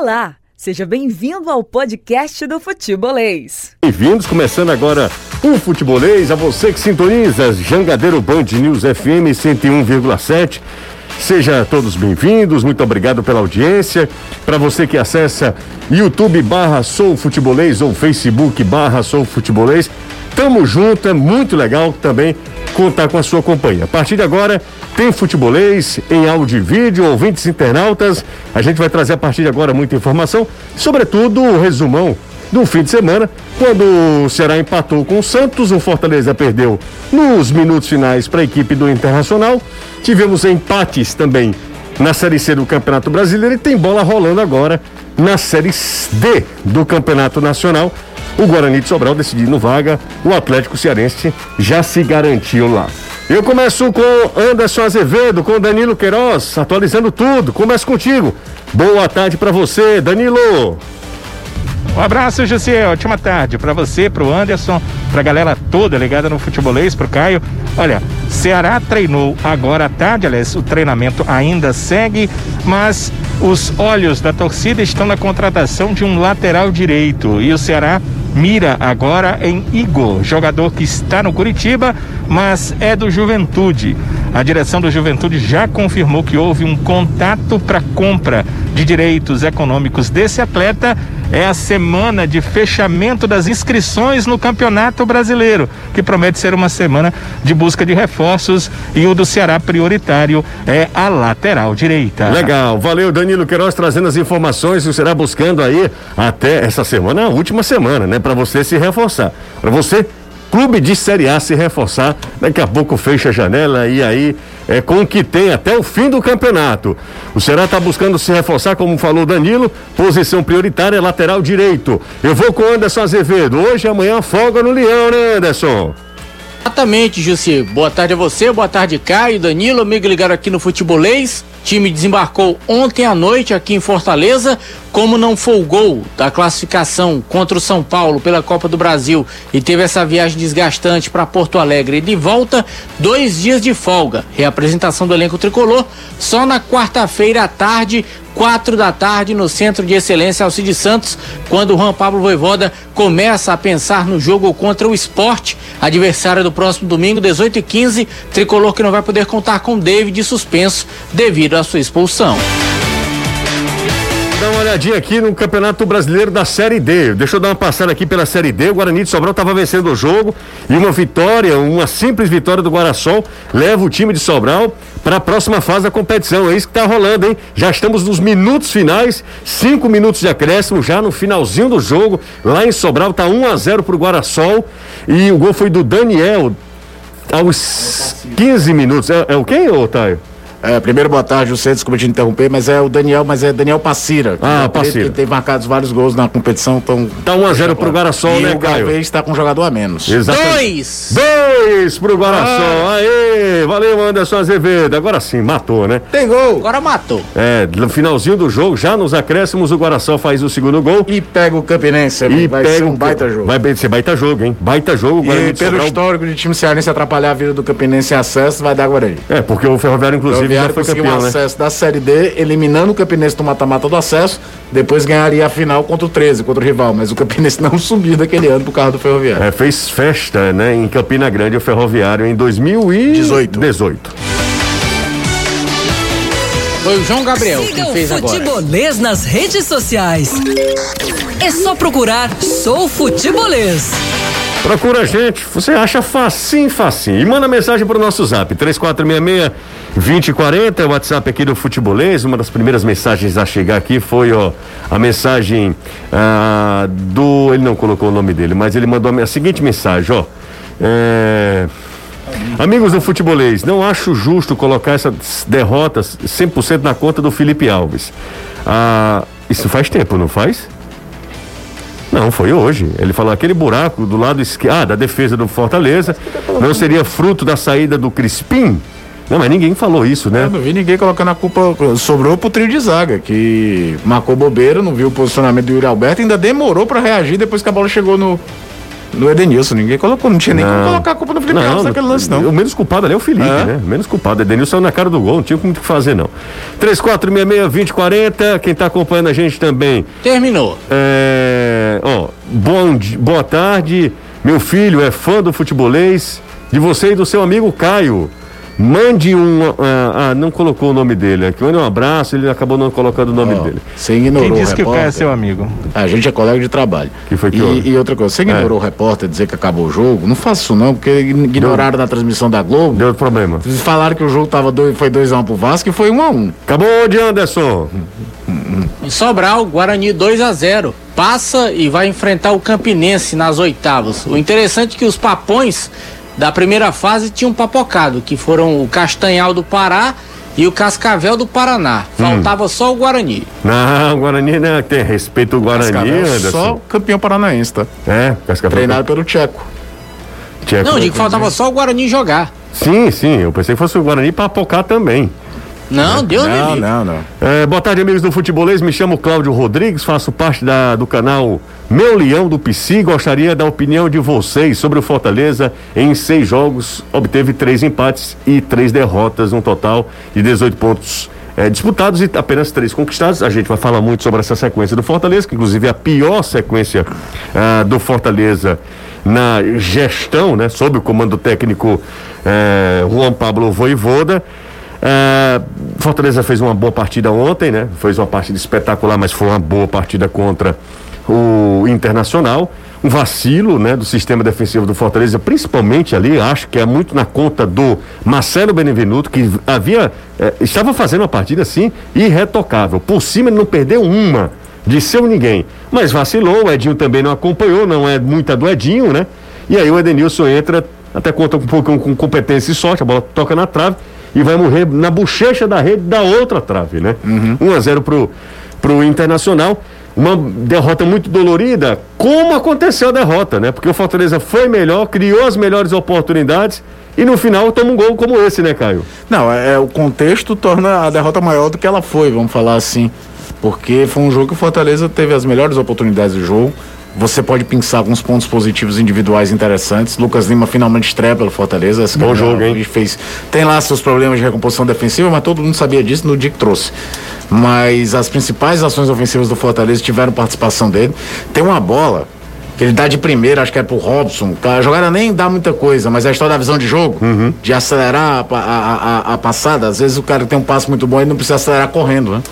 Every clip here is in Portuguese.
Olá, seja bem-vindo ao podcast do Futebolês. Bem-vindos, começando agora o Futebolês, a você que sintoniza Jangadeiro Band News FM 101,7. Seja todos bem-vindos, muito obrigado pela audiência. Para você que acessa YouTube barra Sou Futebolês ou Facebook barra Sou Futebolês, tamo junto, é muito legal também contar com a sua companhia. A partir de agora, tem futebolês em áudio e vídeo, ouvintes internautas. A gente vai trazer a partir de agora muita informação, sobretudo o resumão do fim de semana, quando o Ceará empatou com o Santos, o Fortaleza perdeu nos minutos finais para a equipe do Internacional. Tivemos empates também na Série C do Campeonato Brasileiro e tem bola rolando agora na Série D do Campeonato Nacional. O Guarani de Sobral decidindo vaga, o Atlético Cearense já se garantiu lá. Eu começo com Anderson Azevedo, com Danilo Queiroz, atualizando tudo. Começo contigo. Boa tarde para você, Danilo. Um abraço, José. Ótima tarde para você, para o Anderson, para a galera toda ligada no futebolês, para o Caio. Olha, Ceará treinou agora à tarde, aliás, o treinamento ainda segue, mas os olhos da torcida estão na contratação de um lateral direito e o Ceará mira agora em Igor, jogador que está no Curitiba, mas é do Juventude. A direção do Juventude já confirmou que houve um contato para compra de direitos econômicos desse atleta. É a semana de fechamento das inscrições no Campeonato Brasileiro, que promete ser uma semana de busca de reforços e o do Ceará prioritário é a lateral direita. Legal, valeu Danilo Queiroz trazendo as informações e será buscando aí até essa semana, a última semana, né, para você se reforçar. Para você clube de Série A se reforçar. Daqui a pouco fecha a janela e aí é com o que tem até o fim do campeonato. O Ceará está buscando se reforçar, como falou Danilo, posição prioritária lateral direito. Eu vou com Anderson Azevedo. Hoje amanhã folga no Leão, né, Anderson? Exatamente, Jussi. Boa tarde a você, boa tarde, Caio, Danilo, amigo ligado aqui no Futebolês. Time desembarcou ontem à noite aqui em Fortaleza como não folgou da classificação contra o São Paulo pela Copa do Brasil e teve essa viagem desgastante para Porto Alegre e de volta, dois dias de folga. Reapresentação do elenco tricolor só na quarta-feira à tarde, quatro da tarde, no Centro de Excelência Alcide Santos, quando o Juan Pablo Voivoda começa a pensar no jogo contra o esporte, adversário do próximo domingo, 18 e 15 tricolor que não vai poder contar com David suspenso devido à sua expulsão. Dá uma olhadinha aqui no Campeonato Brasileiro da Série D. Deixa eu dar uma passada aqui pela Série D. O Guarani de Sobral estava vencendo o jogo e uma vitória, uma simples vitória do Guarasol, leva o time de Sobral para a próxima fase da competição. É isso que está rolando, hein? Já estamos nos minutos finais, cinco minutos de acréscimo, já no finalzinho do jogo. Lá em Sobral tá 1 a 0 para o Guarasol e o gol foi do Daniel aos 15 minutos. É, é o quem, Otário? É, primeiro, boa tarde, você, desculpa te interromper, mas é o Daniel, mas é Daniel Passira. Ah, Passira. Que teve marcados vários gols na competição, então... Tá 1x0 pro Guarasol, e né, o Caio? Gavês tá com um jogador a menos. Exatamente. Dois! Dois pro Guarasol. Aê! Valeu, Anderson Azevedo. Agora sim, matou, né? Tem gol! Agora matou. É, no finalzinho do jogo, já nos acréscimos, o Guarasol faz o segundo gol. E pega o Campinense, E vai pega ser um o- baita jogo. Vai ser baita jogo, hein? Baita jogo. o Guarani E pelo Sobral- histórico de time cearense atrapalhar a vida do Campinense em acesso, vai dar Guarani. É, porque o Ferroviário, O inclusive, foi conseguiu campeão, um né? acesso da Série D, eliminando o Campinense no mata-mata do acesso, depois ganharia a final contra o 13, contra o rival, mas o Campinense não subiu daquele ano por causa do Ferroviário. É, fez festa, né, em Campina Grande, o Ferroviário, em 2018. 18. Foi o João Gabriel Siga que o fez agora. Futebolês nas redes sociais. É só procurar Sou Futebolês. Procura a gente, você acha facinho, facinho. E manda mensagem pro nosso zap, 3466-2040, é o WhatsApp aqui do Futebolês. Uma das primeiras mensagens a chegar aqui foi, ó, a mensagem ah, do. Ele não colocou o nome dele, mas ele mandou a, a seguinte mensagem, ó. É, Amigos do futebolês, não acho justo colocar essas derrotas 100% na conta do Felipe Alves. Ah, isso faz tempo, não faz? Não, foi hoje. Ele falou aquele buraco do lado esquerdo, ah, da defesa do Fortaleza, não seria fruto da saída do Crispim? Não, mas ninguém falou isso, né? Eu não vi ninguém colocando a culpa. Sobrou pro trio de zaga, que marcou bobeira, não viu o posicionamento do Yuri Alberto, ainda demorou pra reagir depois que a bola chegou no, No Edenilson, ninguém colocou, não tinha nem como Não. colocar a culpa no Felipe Alves naquele lance, não. O menos culpado ali é o Felipe, É. né? O menos culpado. Edenilson saiu na cara do gol, não tinha muito o que fazer, não. 3466-2040, quem tá acompanhando a gente também. Terminou. É, ó, bom, boa tarde. Meu filho é fã do futebolês, de você e do seu amigo Caio. Mande um. Ah, ah, não colocou o nome dele aqui. Mande um abraço, ele acabou não colocando o nome Ó, dele. Você ignorou Quem o disse que o Caio é seu amigo? A gente é colega de trabalho. Que foi que e, houve? e outra coisa, você ignorou o repórter dizer que acabou o jogo? Não faça isso não, porque ignoraram na transmissão da Globo. Deu problema. Eles falaram que o jogo tava dois, foi 2x1 pro Vasco e foi 1x1. Um Acabou de Anderson. Em Sobral, Guarani 2 a 0 Passa e vai enfrentar o Campinense nas oitavas. O interessante é que os papões da primeira fase tinham papocado, que foram o Castanhal do Pará e o Cascavel do Paraná. Faltava só o Guarani. Não, Guarani, né? Tem respeito ao Guarani, Cascavel, Anderson. só campeão paranaense, tá? É, Cascavel. Treinado pelo Tcheco. Tcheco. Não, digo que faltava só o Guarani jogar. Sim, sim, eu pensei que fosse o Guarani pra apocar também. Não, deu Não, livre. não, não. É, boa tarde, amigos do Futebolês. Me chamo Cláudio Rodrigues, faço parte da, do canal Meu Leão do PC. Gostaria da opinião de vocês sobre o Fortaleza. Em seis jogos, obteve três empates e três derrotas, um total de 18 pontos é, disputados e apenas três conquistados. A gente vai falar muito sobre essa sequência do Fortaleza, que inclusive é a pior sequência ah, do Fortaleza na gestão, né? Sob o comando técnico eh, Juan Pablo Voivoda. É, Fortaleza fez uma boa partida ontem, né? Fez uma partida espetacular, mas foi uma boa partida contra o Internacional. Um vacilo, né, do sistema defensivo do Fortaleza, principalmente ali, acho que é muito na conta do Marcelo Benevenuto, que havia eh, estava fazendo uma partida assim irretocável. Por cima ele não perdeu uma de seu ninguém, mas vacilou. O Edinho também não acompanhou, não é muita do Edinho, né? E aí o Edenilson entra, até conta um pouco com competência e sorte, a bola toca na trave e vai morrer na bochecha da rede da outra trave, né? 1 a 0 pro, pro Internacional. Uma derrota muito dolorida, como aconteceu a derrota, né? Porque o Fortaleza foi melhor, criou as melhores oportunidades e no final toma um gol como esse, né, Caio? Não, é, é, o contexto torna a derrota maior do que ela foi, vamos falar assim. Porque foi um jogo que o Fortaleza teve as melhores oportunidades do jogo. Você pode pensar alguns pontos positivos individuais interessantes. Lucas Lima finalmente estreia pelo Fortaleza. Esse Bom jogo, hein? Fez, tem lá seus problemas de recomposição defensiva, mas todo mundo sabia disso no dia que trouxe. Mas as principais ações ofensivas do Fortaleza tiveram participação dele. Tem uma bola que ele dá de primeira, acho que é pro Robson. A jogada nem dá muita coisa, mas é a história da visão de jogo, de acelerar a, a, a, a passada. Às vezes o cara tem um passo muito bom e não precisa acelerar correndo, né?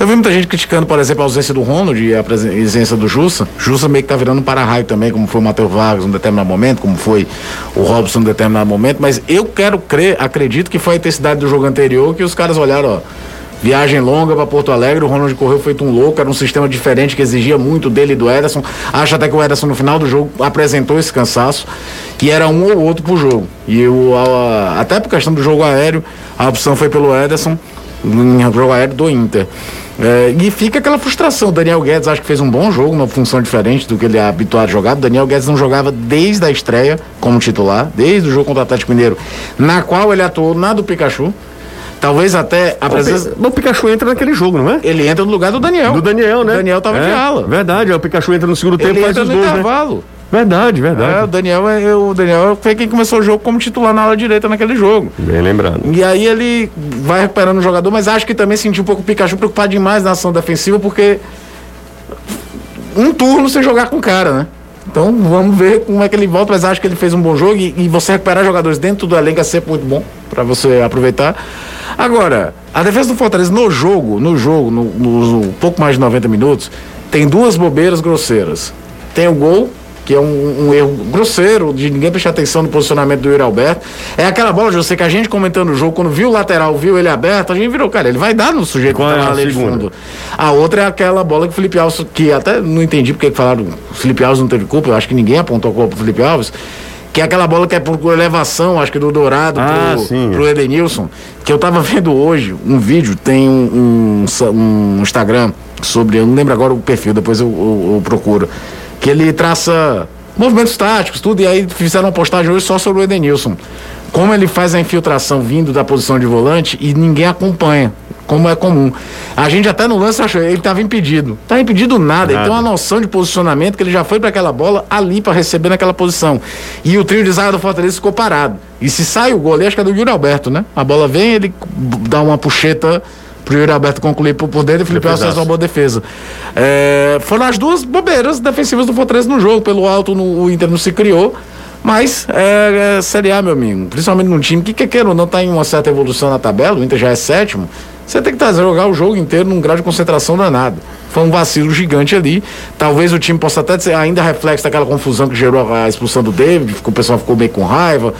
Eu vi muita gente criticando, por exemplo, a ausência do Ronald e a presença do Jussa. Jussa meio que tá virando um para-raio também, como foi o Matheus Vargas num determinado momento, como foi o Robson num determinado momento. Mas eu quero crer, acredito que foi a intensidade do jogo anterior que os caras olharam, ó. Viagem longa para Porto Alegre, o Ronald correu feito um louco, era um sistema diferente que exigia muito dele e do Ederson. Acho até que o Ederson no final do jogo apresentou esse cansaço, que era um ou outro pro jogo. E o, a- até por questão do jogo aéreo, a opção foi pelo Ederson, em jogo aéreo do Inter. É, e fica aquela frustração. O Daniel Guedes acho que fez um bom jogo, uma função diferente do que ele é habituado a jogar. O Daniel Guedes não jogava desde a estreia como titular, desde o jogo contra o Atlético Mineiro, na qual ele atuou na do Pikachu. Talvez até a presença. O Pikachu entra naquele jogo, não é? Ele entra no lugar do Daniel. Do Daniel, né? O Daniel tava é, de ala. Verdade, é, o Pikachu entra no segundo tempo Ele e faz entra os no gols, né? Intervalo. Verdade, É, o verdade. Daniel, é, o Daniel foi quem começou o jogo como titular na ala direita naquele jogo. Bem lembrado. E aí ele vai recuperando o jogador, mas acho que também sentiu um pouco o Pikachu preocupado demais na ação defensiva, porque um turno sem jogar com o cara, né? Então vamos ver como é que ele volta, mas acho que ele fez um bom jogo e, e você recuperar jogadores dentro do elenco é sempre muito bom para você aproveitar. Agora, a defesa do Fortaleza no jogo, no jogo, no, no- no pouco mais de 90 minutos, tem duas bobeiras grosseiras. Tem o gol, que é um, um erro grosseiro, de ninguém prestar atenção no posicionamento do Yuri Alberto. É aquela bola, José, que a gente comentando o jogo, quando viu o lateral, viu ele aberto, a gente virou, cara, ele vai dar no sujeito Qual que é tá a na de fundo. A outra é aquela bola que o Felipe Alves, que até não entendi porque que falaram, o Felipe Alves não teve culpa, eu acho que ninguém apontou a culpa pro Felipe Alves, que é aquela bola que é por elevação, acho que do Dourado Ah, pro, sim. pro Edenilson, que eu tava vendo hoje um vídeo, tem um, um, um Instagram sobre, eu não lembro agora o perfil, depois eu, eu- eu procuro, que ele traça movimentos táticos, tudo, e aí fizeram uma postagem hoje só sobre o Edenilson. como ele faz a infiltração vindo da posição de volante e ninguém acompanha, como é comum. A gente até no lance achou, ele estava impedido. Tá impedido nada, nada, ele tem uma noção de posicionamento que ele já foi para aquela bola ali para receber naquela posição. E o trio de zaga do Fortaleza ficou parado. E se sai o gol, acho que é do Yuri Alberto, né? A bola vem, ele dá uma puxeta pro Yuri Alberto concluir por, por dentro e o Felipe Alves fez uma boa defesa. É, foram as duas bobeiras defensivas do Fortaleza no jogo. Pelo alto, no, o Inter não se criou. Mas é, é Série A, meu amigo, principalmente num time que, quer queira ou não, está em uma certa evolução na tabela, o Inter já é sétimo, você tem que trazer, jogar o jogo inteiro num grau de concentração danado. Foi um vacilo gigante ali. Talvez o time possa até ser ainda reflexo daquela confusão que gerou a expulsão do David, o pessoal ficou meio com raiva.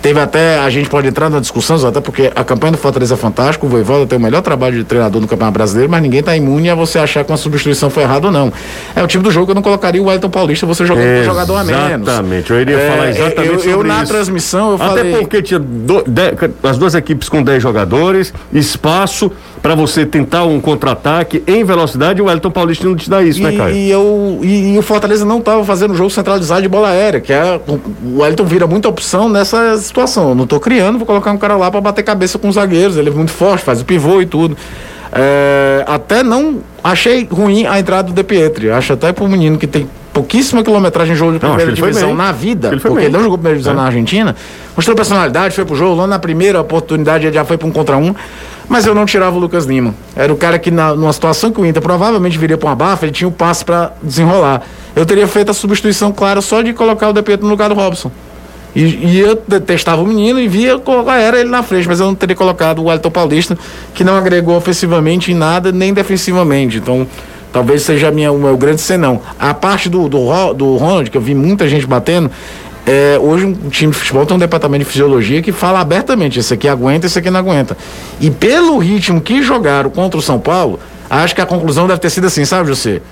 Teve até, a gente pode entrar na discussão, até porque a campanha do Fortaleza é fantástica, o Voivoda tem o melhor trabalho de treinador no Campeonato Brasileiro, mas ninguém está imune a você achar que uma substituição foi errada ou não. É o tipo do jogo que eu não colocaria o Wellington Paulista, você jogando com um jogador a menos. Exatamente, eu iria é, falar exatamente eu, sobre eu, na isso. transmissão, eu Até falei... porque tinha do, de, as duas equipes com 10 jogadores, espaço para você tentar um contra-ataque em velocidade, o Wellington Paulista não te dá isso, né, e, né, Caio? E, eu, e, e o Fortaleza não estava fazendo jogo centralizado de bola aérea, que é, o Wellington vira muita opção nessa situação. Eu não estou criando, vou colocar um cara lá para bater cabeça com os zagueiros, ele é muito forte, faz o pivô e tudo. É, até não achei ruim a entrada do De Pietri. Acho até pro menino que tem pouquíssima quilometragem em jogo de primeira não, divisão na vida, ele porque ele não jogou primeira divisão é. na Argentina, mostrou personalidade, foi pro jogo, lá na primeira oportunidade ele já foi para um contra um, mas eu não tirava o Lucas Lima. Era o cara que, na, numa situação que o Inter provavelmente viria para uma bafa, ele tinha o um passe para desenrolar. Eu teria feito a substituição clara só de colocar o De Pietro no lugar do Robson. E, e eu testava o menino e via qual era ele na frente, mas eu não teria colocado o Wellington Paulista, que não agregou ofensivamente em nada, nem defensivamente. Então, talvez seja minha, o meu grande senão. A parte do, do, do Ronald, que eu vi muita gente batendo, é, hoje um time de futebol tem um departamento de fisiologia que fala abertamente, esse aqui aguenta, esse aqui não aguenta. E pelo ritmo que jogaram contra o São Paulo, acho que a conclusão deve ter sido assim, sabe, José?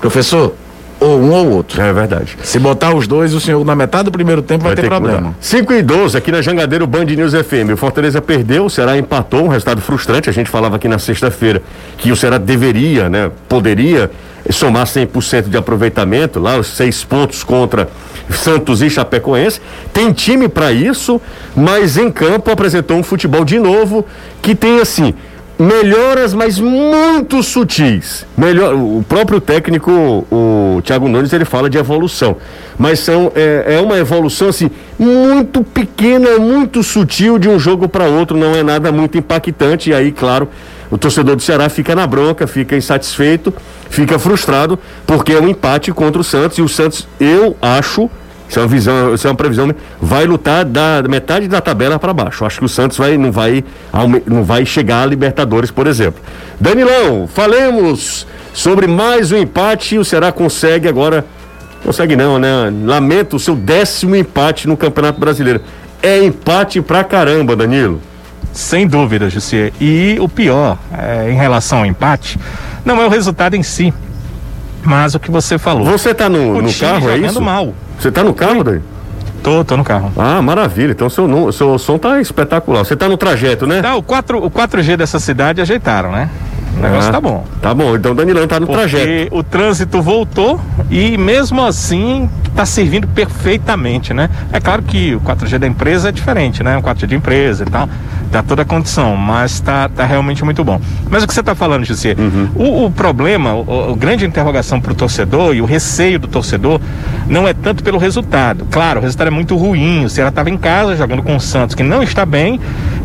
Professor, ou um ou outro. É verdade. Se botar os dois, o senhor na metade do primeiro tempo vai, vai ter, ter problema. 5 e 12 aqui na Jangadeiro Band News FM. O Fortaleza perdeu, o Ceará empatou, um resultado frustrante. A gente falava aqui na sexta-feira que o Ceará deveria, né, poderia somar 100% de aproveitamento, lá os seis pontos contra Santos e Chapecoense. Tem time para isso, mas em campo apresentou um futebol de novo que tem assim melhoras, mas muito sutis. Melhor, o próprio técnico, o Thiago Nunes, ele fala de evolução, mas são é, é uma evolução assim muito pequena, muito sutil de um jogo para outro, não é nada muito impactante. E aí, claro, o torcedor do Ceará fica na bronca, fica insatisfeito, fica frustrado porque é um empate contra o Santos e o Santos, eu acho isso é uma visão, isso é uma previsão, vai lutar da metade da tabela para baixo. Acho que o Santos vai, não, vai, não vai chegar a Libertadores, por exemplo. Danilão, falemos sobre mais um empate. O Ceará consegue agora. Consegue não, né? Lamento o seu décimo empate no Campeonato Brasileiro. É empate pra caramba, Danilo. Sem dúvida, José. E o pior, é, em relação ao empate, não é o resultado em si, mas o que você falou. Você tá no, no carro, é isso? mal. Você tá no carro, daí? Tô, tô no carro. Ah, maravilha. Então seu, seu som tá espetacular. Você tá no trajeto, né? Tá, o, 4, o 4G dessa cidade ajeitaram, né? O negócio ah, tá bom. Tá bom, então o Danilão tá no Porque trajeto. o trânsito voltou e mesmo assim tá servindo perfeitamente, né? É claro que o 4G da empresa é diferente, né? O 4G de empresa e tal dá toda a condição, mas está tá realmente muito bom. Mas o que você está falando, José, uhum. o, o, problema, o, o grande interrogação para o torcedor e o receio do torcedor não é tanto pelo resultado. Claro, o resultado é muito ruim. O Ceará estava em casa jogando com o Santos, que não está bem,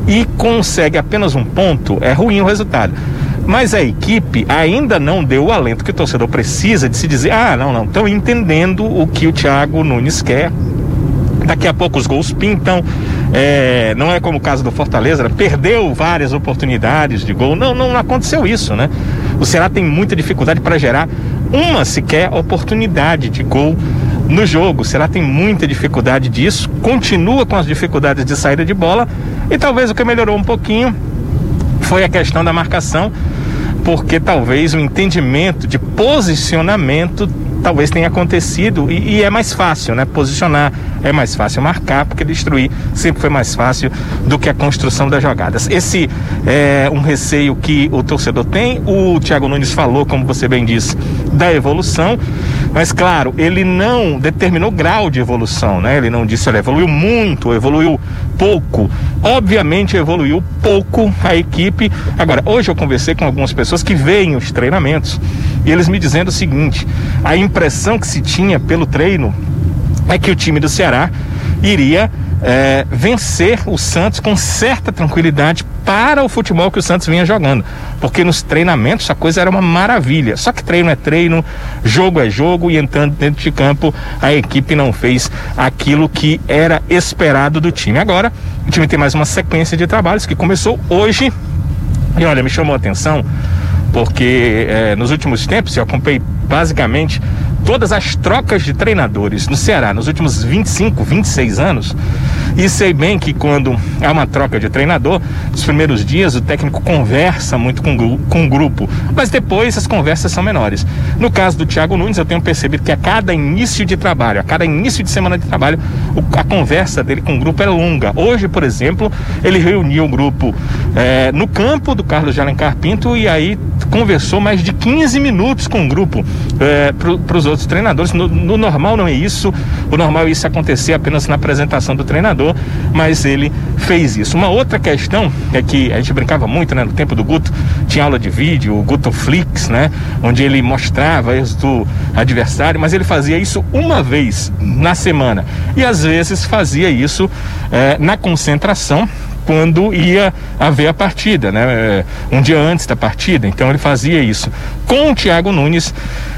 e consegue apenas um ponto, é ruim o resultado. Mas a equipe ainda não deu o alento que o torcedor precisa de se dizer: ah, não, não, estão entendendo o que o Thiago Nunes quer, Daqui a pouco os gols pintam. É, não é como o caso do Fortaleza, né? perdeu várias oportunidades de gol. Não, não aconteceu isso, né? O Ceará tem muita dificuldade para gerar uma sequer oportunidade de gol no jogo. O Ceará tem muita dificuldade disso, continua com as dificuldades de saída de bola e talvez o que melhorou um pouquinho foi a questão da marcação, porque talvez o entendimento de posicionamento talvez tenha acontecido e, e, é mais fácil, né? Posicionar é mais fácil marcar, porque destruir sempre foi mais fácil do que a construção das jogadas. Esse é um receio que o torcedor tem. O Thiago Nunes falou, como você bem disse, da evolução, mas claro, ele não determinou grau de evolução, né? Ele não disse, olha, evoluiu muito, evoluiu pouco. Obviamente evoluiu pouco a equipe. Agora, hoje eu conversei com algumas pessoas que veem os treinamentos e eles me dizendo o seguinte: a impressão que se tinha pelo treino é que o time do Ceará iria é, vencer o Santos com certa tranquilidade para o futebol que o Santos vinha jogando. Porque nos treinamentos a coisa era uma maravilha. Só que treino é treino, jogo é jogo, e entrando dentro de campo, a equipe não fez aquilo que era esperado do time. Agora, o time tem mais uma sequência de trabalhos que começou hoje. E olha, me chamou a atenção porque é, nos últimos tempos eu acompanhei basicamente todas as trocas de treinadores no Ceará nos últimos 25, 26 anos. E sei bem que quando há uma troca de treinador, nos primeiros dias o técnico conversa muito com, com o grupo, mas depois as conversas são menores. No caso do Thiago Nunes, eu tenho percebido que a cada início de trabalho, a cada início de semana de trabalho, a conversa dele com o grupo é longa. Hoje, por exemplo, ele reuniu o grupo é, no campo do Carlos de Alencar Pinto e aí conversou mais de 15 minutos com o grupo é, para os outros treinadores. No, no, normal não é isso. O normal é isso acontecer apenas na apresentação do treinador, mas ele fez isso. Uma outra questão é que a gente brincava muito, né? No tempo do Guto, tinha aula de vídeo, o Guto Flix, né? Onde ele mostrava erros do adversário, mas ele fazia isso uma vez na semana. E às vezes fazia isso é, na concentração quando ia haver a partida, né? Um dia antes da partida. Então ele fazia isso. Com o Thiago Nunes,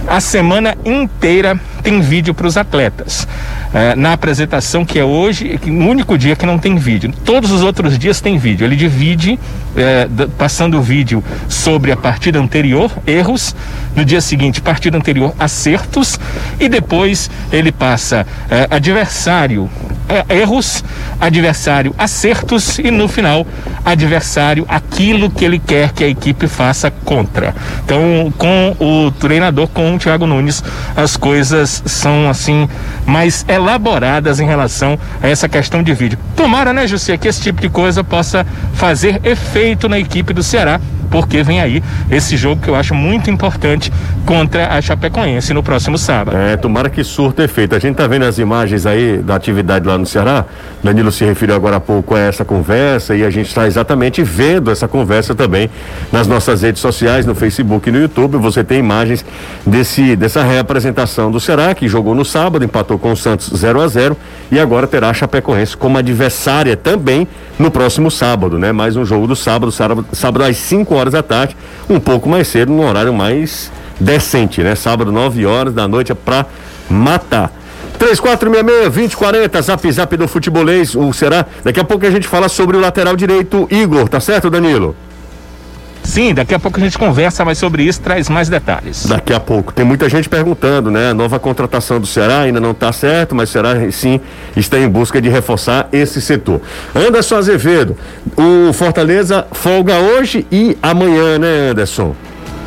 a semana inteira tem vídeo para os atletas. É, na apresentação que é hoje, o único dia que não tem vídeo. Todos os outros dias tem vídeo. Ele divide, é, passando o vídeo sobre a partida anterior, erros. No dia seguinte, partida anterior, acertos. E depois ele passa é, adversário, é, erros, adversário, acertos. E no final, adversário, aquilo que ele quer que a equipe faça contra. Então, com o treinador, com o Thiago Nunes, as coisas são assim mais elaboradas em relação a essa questão de vídeo. Tomara, né, José, que esse tipo de coisa possa fazer efeito na equipe do Ceará porque vem aí esse jogo que eu acho muito importante contra a Chapecoense no próximo sábado. É, tomara que surta efeito. A gente tá vendo as imagens aí da atividade lá no Ceará. Danilo se referiu agora há pouco a essa conversa e a gente está exatamente vendo essa conversa também nas nossas redes sociais, no Facebook e no YouTube. Você tem imagens desse dessa reapresentação do Ceará que jogou no sábado, empatou com o Santos 0 a 0 e agora terá a Chapecoense como adversária também no próximo sábado, né? Mais um jogo do sábado, sábado, sábado às 5 horas da tarde, um pouco mais cedo, num horário mais decente, né? Sábado, 9 horas da noite, é pra matar. 3466-2040, zap zap do futebolês, o será? Daqui a pouco a gente fala sobre o lateral direito Igor, tá certo, Danilo? Sim, daqui a pouco a gente conversa mais sobre isso, traz mais detalhes. Daqui a pouco. Tem muita gente perguntando, né? A nova contratação do Ceará ainda não está certo, mas o Ceará sim está em busca de reforçar esse setor. Anderson Azevedo, o Fortaleza folga hoje e amanhã, né, Anderson?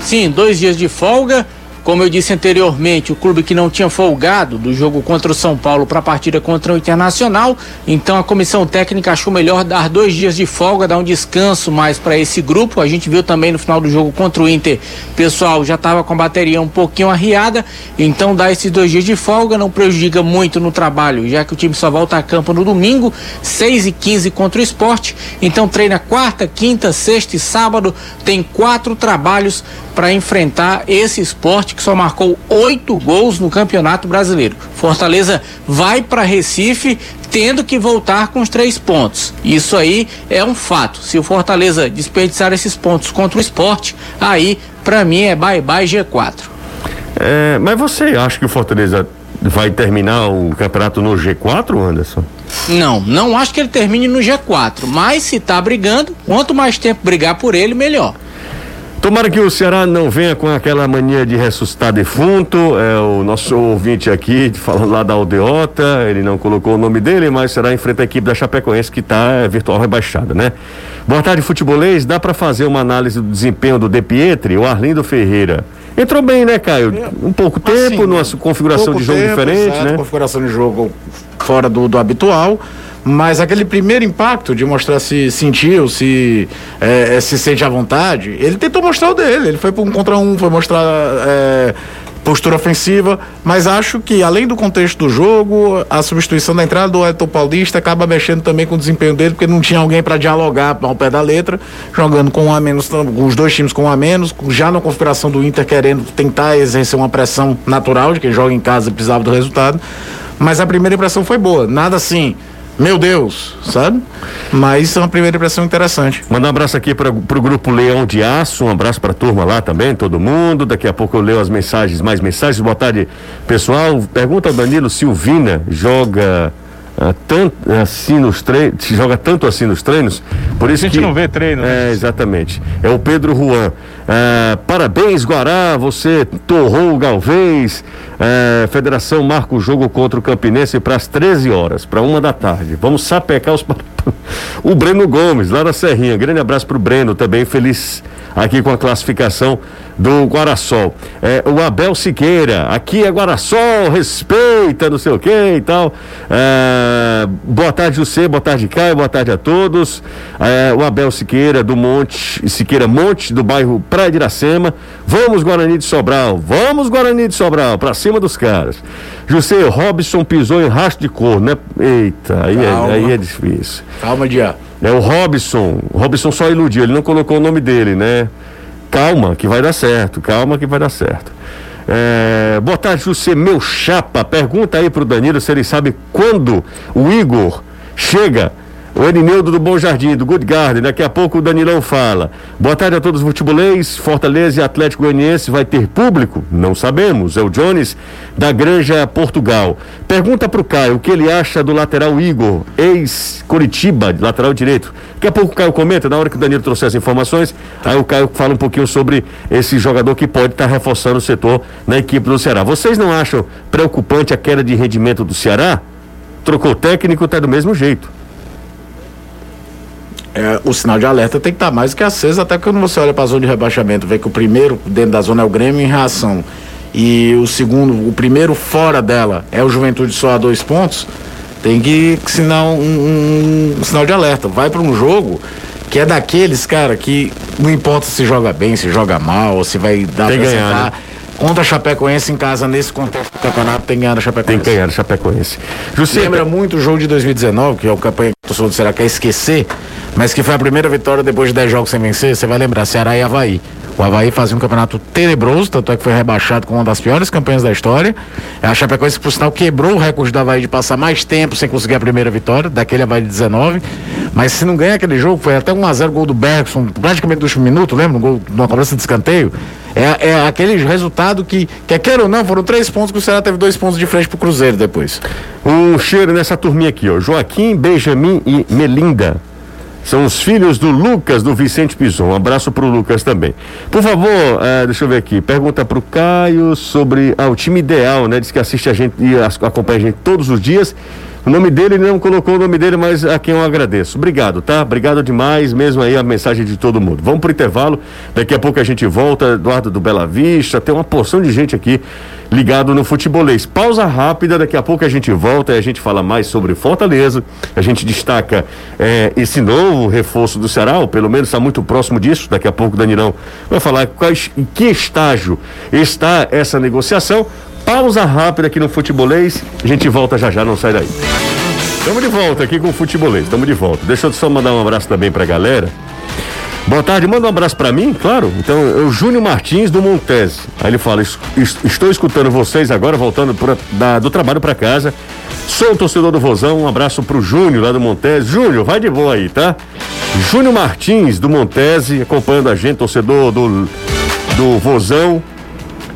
Sim, dois dias de folga. Como eu disse anteriormente, o clube que não tinha folgado do jogo contra o São Paulo para a partida contra o Internacional, então a comissão técnica achou melhor dar dois dias de folga, dar um descanso mais para esse grupo. A gente viu também no final do jogo contra o Inter, pessoal já estava com a bateria um pouquinho arriada, então dar esses dois dias de folga não prejudica muito no trabalho, já que o time só volta a campo no domingo, 6 e 15 contra o esporte. Então treina quarta, quinta, sexta e sábado, tem quatro trabalhos para enfrentar esse esporte que só marcou oito gols no Campeonato Brasileiro. Fortaleza vai para Recife tendo que voltar com os três pontos. Isso aí é um fato. Se o Fortaleza desperdiçar esses pontos contra o esporte, aí para mim é bye bye G4. É, mas você acha que o Fortaleza vai terminar o campeonato no G4, Anderson? Não, não acho que ele termine no G4, mas se tá brigando, quanto mais tempo brigar por ele, melhor. Tomara que o Ceará não venha com aquela mania de ressuscitar defunto. É o nosso ouvinte aqui, falando lá da Aldeota, ele não colocou o nome dele, mas será enfrenta a equipe da Chapecoense que está virtual rebaixada, né? Boa tarde, futebolês. Dá para fazer uma análise do desempenho do De Pietri, o Arlindo Ferreira? Entrou bem, né, Caio? É, um pouco tempo, assim, numa configuração de jogo tempo, diferente, certo, né? Configuração de jogo fora do, do habitual mas aquele primeiro impacto de mostrar se sentiu, se é, se sente à vontade, ele tentou mostrar o dele. Ele foi para um contra um, foi mostrar é, postura ofensiva, mas acho que além do contexto do jogo, a substituição da entrada do Elton Paulista acaba mexendo também com o desempenho dele, porque não tinha alguém para dialogar ao pé da letra, jogando com um a menos, com os dois times com um a menos, já na configuração do Inter querendo tentar exercer uma pressão natural de quem joga em casa precisava do resultado. Mas a primeira impressão foi boa, nada assim meu Deus, sabe? Mas é uma primeira impressão interessante. Manda um abraço aqui para o grupo Leão de Aço, um abraço para a turma lá também, todo mundo. Daqui a pouco eu leio as mensagens, mais mensagens. Boa tarde, pessoal. Pergunta ao Danilo Silvina joga uh, tanto assim nos treinos, joga tanto assim nos treinos. Por isso a gente que, não vê treino. Né? É, exatamente. É o Pedro Juan. Uh, parabéns, Guará, você torrou o Galvez. Uh, Federação marca o jogo contra o Campinense para as 13 horas, para uma da tarde. Vamos sapecar os. o Breno Gomes, lá da Serrinha. Grande abraço para o Breno, também feliz aqui com a classificação do Guarassol. É, o Abel Siqueira, aqui é Guarassol, respeita, não sei o que e tal. É, boa tarde, José, boa tarde, Caio, boa tarde a todos. É, o Abel Siqueira, do Monte, Siqueira Monte, do bairro Praia de Iracema. Vamos, Guarani de Sobral, vamos, Guarani de Sobral, pra cima dos caras. José, Robson pisou em rastro de cor, né? Eita, aí, é, aí é difícil. Calma, Dia. É o Robson. O Robson só iludiu, ele não colocou o nome dele, né? Calma, que vai dar certo. Calma, que vai dar certo. É, boa tarde, José, meu chapa. Pergunta aí pro Danilo se ele sabe quando o Igor chega o Elineudo do Bom Jardim, do Good Garden, daqui a pouco o Danilão fala. Boa tarde a todos os futebolês. Fortaleza e Atlético Goianiense vai ter público? Não sabemos. É o Jones da Granja Portugal. Pergunta para o Caio o que ele acha do lateral Igor, ex-Coritiba, lateral direito. Daqui a pouco o Caio comenta, na hora que o Danilo trouxe as informações, aí o Caio fala um pouquinho sobre esse jogador que pode estar tá reforçando o setor na equipe do Ceará. Vocês não acham preocupante a queda de rendimento do Ceará? Trocou técnico, tá do mesmo jeito é, o sinal de alerta tem que estar mais que aceso, até quando você olha para a zona de rebaixamento, vê que o primeiro dentro da zona é o Grêmio em reação e o segundo, o primeiro fora dela é o Juventude só a dois pontos, tem que sinal um, um, sinal de alerta. Vai para um jogo que é daqueles, cara, que não importa se joga bem, se joga mal, ou se vai dar tem pra ganhar, né? Contra a Chapecoense em casa, nesse contexto do campeonato, tem ganhado a Chapecoense. Tem ganhado a Chapecoense. Justi, Lembra muito o jogo de 2019, que é o campanha que o torcedor do Ceará quer esquecer, mas que foi a primeira vitória depois de 10 jogos sem vencer. Você vai lembrar, Ceará e Havaí. O Havaí fazia um campeonato tenebroso, tanto é que foi rebaixado com uma das piores campanhas da história. A Chapecoense, por sinal, quebrou o recorde do Havaí de passar mais tempo sem conseguir a primeira vitória, daquele Havaí de 19. Mas se não ganha aquele jogo, foi até 1x0 gol do Bergson, praticamente no último minuto, lembra? Um gol, numa cobrança de escanteio. É, é aquele resultado que, quer queira ou não, foram três pontos que o Ceará teve dois pontos de frente pro Cruzeiro depois. Um cheiro nessa turminha aqui, ó. Joaquim, Benjamin e Melinda. São os filhos do Lucas, do Vicente Pison. Um abraço pro Lucas também. Por favor, uh, deixa eu ver aqui. Pergunta pro Caio sobre ah, o time ideal, né? Diz que assiste a gente e acompanha a gente todos os dias. O nome dele, ele não colocou o nome dele, mas a quem eu agradeço. Obrigado, tá? Obrigado demais, mesmo aí a mensagem de todo mundo. Vamos pro intervalo, daqui a pouco a gente volta. Eduardo do Bela Vista, tem uma porção de gente aqui ligado no futebolês. Pausa rápida, daqui a pouco a gente volta e a gente fala mais sobre Fortaleza. A gente destaca é, esse novo reforço do Ceará, ou pelo menos está muito próximo disso. Daqui a pouco o Danilão vai falar quais, em que estágio está essa negociação. Pausa rápida aqui no Futebolês. A gente volta já já, não sai daí. Estamos de volta aqui com o Futebolês. Estamos de volta. Deixa eu só mandar um abraço também pra galera. Boa tarde, manda um abraço para mim, claro. Então, é o Júnior Martins do Montese. Aí ele fala: Estou escutando vocês agora, voltando por, da, do trabalho para casa. Sou o torcedor do Vozão. Um abraço pro Júnior lá do Montese. Júnior, vai de boa aí, tá? Júnior Martins do Montese, acompanhando a gente, torcedor do, do Vozão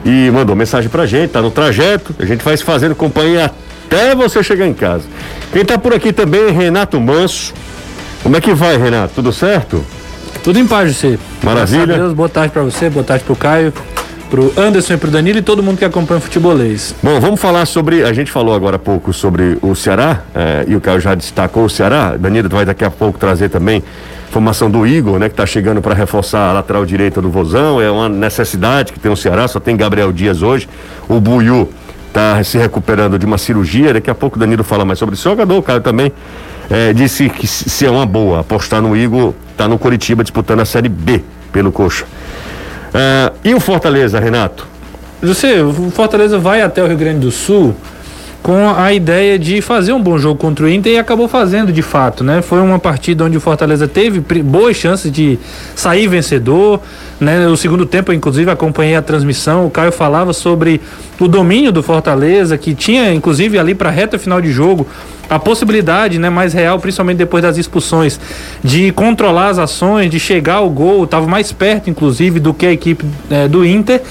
e mandou mensagem pra gente, tá no trajeto, a gente vai se fazendo companhia até você chegar em casa. Quem tá por aqui também é Renato Manso. Como é que vai, Renato? Tudo certo? Tudo em paz, você. Maravilha. Deus, boa tarde para você, boa tarde pro Caio, pro Anderson e pro Danilo e todo mundo que acompanha o futebolês. Bom, vamos falar sobre. A gente falou agora há pouco sobre o Ceará, eh, e o Caio já destacou o Ceará. Danilo vai daqui a pouco trazer também Formação do Igor, né, que está chegando para reforçar a lateral direita do Vozão, é uma necessidade que tem o Ceará, só tem Gabriel Dias hoje. O Buiu está se recuperando de uma cirurgia, daqui a pouco o Danilo fala mais sobre esse jogador, o Caio também é, disse que se é uma boa apostar no Igor, está no Curitiba disputando a Série B pelo Coxa. Uh, e o Fortaleza, Renato? Você, o Fortaleza vai até o Rio Grande do Sul com a ideia de fazer um bom jogo contra o Inter e acabou fazendo de fato, né? Foi uma partida onde o Fortaleza teve boas chances de sair vencedor, né? No segundo tempo, inclusive, acompanhei a transmissão, o Caio falava sobre o domínio do Fortaleza, que tinha, inclusive, ali para reta final de jogo, a possibilidade, né, mais real, principalmente depois das expulsões, de controlar as ações, de chegar ao gol, estava mais perto, inclusive, do que a equipe é, do Inter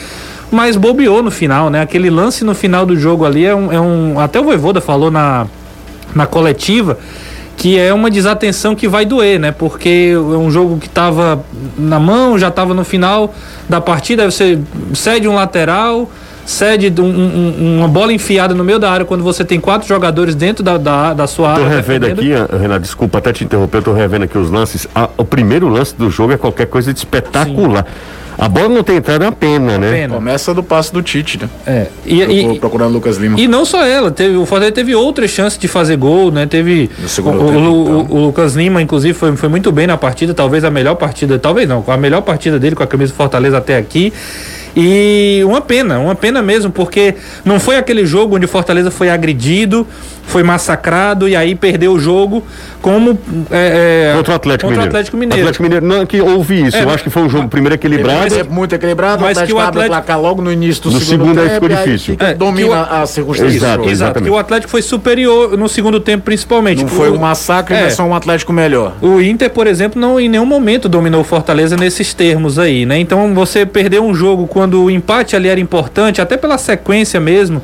mas bobeou no final, né? Aquele lance no final do jogo ali é um. É um até o Voivoda falou na, na coletiva que é uma desatenção que vai doer, né? Porque é um jogo que estava na mão, já estava no final da partida, você cede um lateral, cede um, um, uma bola enfiada no meio da área quando você tem quatro jogadores dentro da, da, da sua tô área. Estou revendo aqui, Renato, desculpa até te interromper, eu tô revendo aqui os lances. A, o primeiro lance do jogo é qualquer coisa de espetacular. Sim. A bola não tem entrado, é uma pena, né? Pena. Começa do passo do Tite, né? É. E, e procurando Lucas Lima. E não só ela, teve, o Fortaleza teve outras chances de fazer gol, né? Teve o, tempo, o, então. o, o, Lucas Lima, inclusive, foi, foi muito bem na partida, talvez a melhor partida, talvez não, a melhor partida dele com a camisa do Fortaleza até aqui. E uma pena, uma pena mesmo, porque não foi aquele jogo onde o Fortaleza foi agredido, foi massacrado e aí perdeu o jogo como é, é, contra o Atlético contra Mineiro. Atlético Mineiro. Atlético Mineiro não é que houve isso, é, eu acho que foi um jogo primeiro equilibrado, é muito equilibrado, mas que o Atlético placar logo no início do no segundo, segundo tempo, aí ficou difícil. Aí domina o... a circunstância. Exato, exato. Que o Atlético foi superior no segundo tempo principalmente. Não foi um massacre, mas só um Atlético melhor. O Inter, por exemplo, não em nenhum momento dominou o Fortaleza nesses termos aí, né? Então você perdeu um jogo quando o empate ali era importante, até pela sequência mesmo.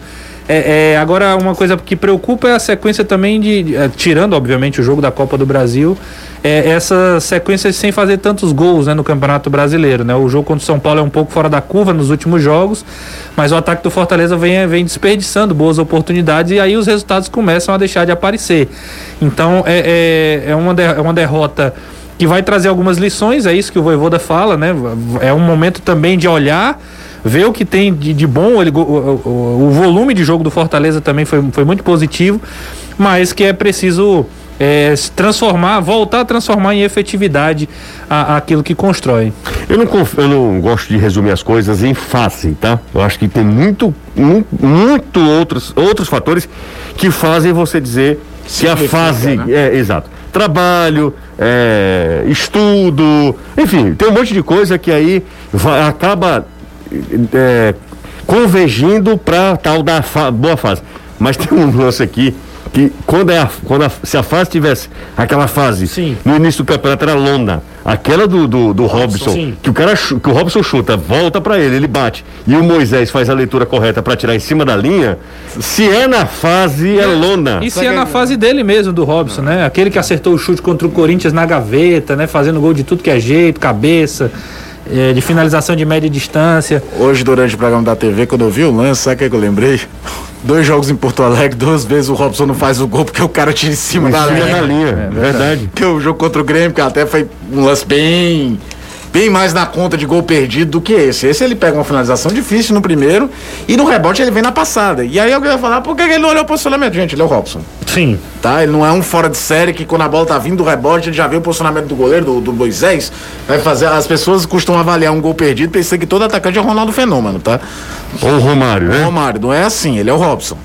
É, é, agora, uma coisa que preocupa é a sequência também de. É, tirando, obviamente, o jogo da Copa do Brasil, é essa sequência sem fazer tantos gols né, no Campeonato Brasileiro. Né? O jogo contra o São Paulo é um pouco fora da curva nos últimos jogos, mas o ataque do Fortaleza vem, vem desperdiçando boas oportunidades e aí os resultados começam a deixar de aparecer. Então, é, é, é uma, de, é uma derrota que vai trazer algumas lições, é isso que o Voivoda fala, né? É um momento também de olhar ver o que tem de, de bom. Ele, o, o, o, volume de jogo do Fortaleza também foi, foi muito positivo, mas que é preciso é, se transformar, voltar a transformar em efetividade a, aquilo que constrói. Eu não, eu não gosto de resumir as coisas em fase, tá? Eu acho que tem muito, muito, muito outros, outros fatores que fazem você dizer que a fase. Né? É, exato. Trabalho, é, estudo, enfim, tem um monte de coisa que aí vai, acaba é, convergindo para tal da fa boa fase. Mas tem um lance aqui que quando, é a, quando a, se a fase tivesse aquela fase sim. no início do campeonato era lona, aquela do, do, do Robson, sim. que o cara que o Robson chuta, volta para ele, ele bate e o Moisés faz a leitura correta para tirar em cima da linha, se é na fase é lona. E se é na fase dele mesmo do Robson, né? Aquele que acertou o chute contra o Corinthians na gaveta, né? Fazendo gol de tudo que é jeito, cabeça é, de finalização de média distância. Hoje, durante o programa da TV, quando eu vi o lance, sabe o que, é que eu lembrei? Dois jogos em Porto Alegre, duas vezes o Robson não faz o gol porque o cara tira em cima, da, linha. É, verdade. verdade. Que o jogo contra o Grêmio, que até foi um lance bem bem mais na conta de gol perdido do que esse. Esse ele pega uma finalização difícil no primeiro e no rebote ele vem na passada. E aí alguém vai falar, por que ele não olhou o posicionamento? Gente, ele é o Robson. Sim. Tá? Ele não é um fora de série que quando a bola tá vindo do rebote, ele já vê o posicionamento do goleiro, do, do Moisés. Vai fazer. As pessoas costumam avaliar um gol perdido pensando que todo atacante é o Ronaldo Fenômeno, tá? Ou o Romário, né? O Romário, não é assim, ele é o Robson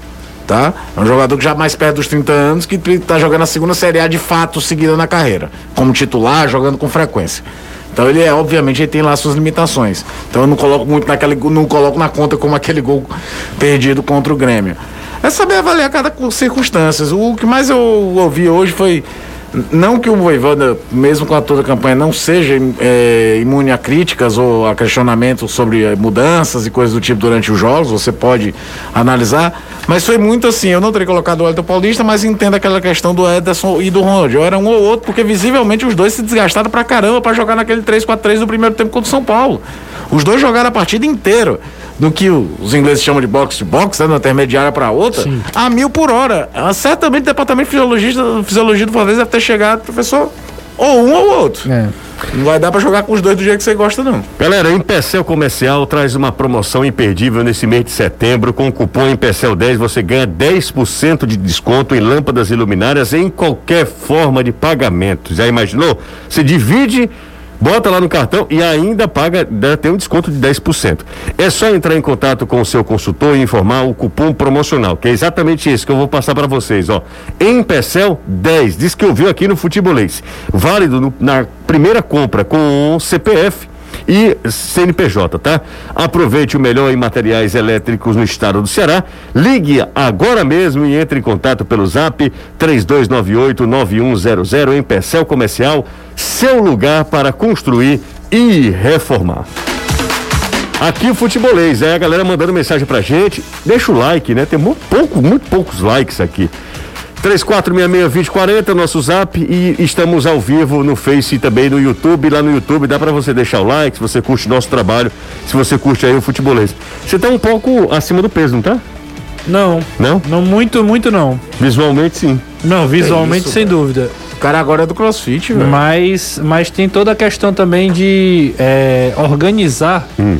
tá? É um jogador que já mais perto dos 30 anos que tá jogando a segunda Série A de fato seguida na carreira, como titular, jogando com frequência. Então ele é, obviamente, ele tem lá suas limitações. Então eu não coloco muito naquele, não coloco na conta como aquele gol perdido contra o Grêmio. É saber avaliar cada circunstância. O que mais eu ouvi hoje foi não que o Voivoda, mesmo com a toda a campanha, não seja é, imune a críticas ou a questionamentos sobre é, mudanças e coisas do tipo durante os jogos, você pode analisar, mas foi muito assim, eu não teria colocado o Elton Paulista, mas entendo aquela questão do Ederson e do Ronald. Era um ou outro, porque visivelmente os dois se desgastaram pra caramba para jogar naquele 3-4-3 do primeiro tempo contra o São Paulo. Os dois jogaram a partida inteira do que os ingleses chamam de box to box, né, intermediária para outra, Sim. a mil por hora. Ah, certamente o departamento de fisiologia, fisiologia do Fortaleza deve ter chegado, professor, ou um ou outro. É. Não vai dar para jogar com os dois do jeito que você gosta, não. Galera, Empecel Comercial traz uma promoção imperdível nesse mês de setembro. Com o cupom Empecel 10 você ganha 10% de desconto em lâmpadas e luminárias em qualquer forma de pagamento. Já imaginou? Você divide Bota lá no cartão e ainda paga, dá- tem um desconto de 10%. É só entrar em contato com o seu consultor e informar o cupom promocional, que é exatamente esse que eu vou passar para vocês, ó. Empecel 10, diz que ouviu aqui no Futebolês. Válido no- na primeira compra com CPF e CNPJ, tá? Aproveite o melhor em materiais elétricos no estado do Ceará. Ligue agora mesmo e entre em contato pelo zap 3298-9100 em Percel Comercial, seu lugar para construir e reformar. Aqui o Futebolês, é a galera mandando mensagem pra gente. Deixa o like, né? Tem muito pouco, muito poucos likes aqui. 3466-2040, nosso zap e estamos ao vivo no Face e também no YouTube. Lá no YouTube dá pra você deixar o like se você curte nosso trabalho, se você curte aí o futebolês. Você tá um pouco acima do peso, não tá? Não, Não? não muito, muito não. Visualmente sim. Não, visualmente isso, sem dúvida. O cara agora é do crossfit, velho. Mas, mas tem toda a questão também de é, organizar Hum.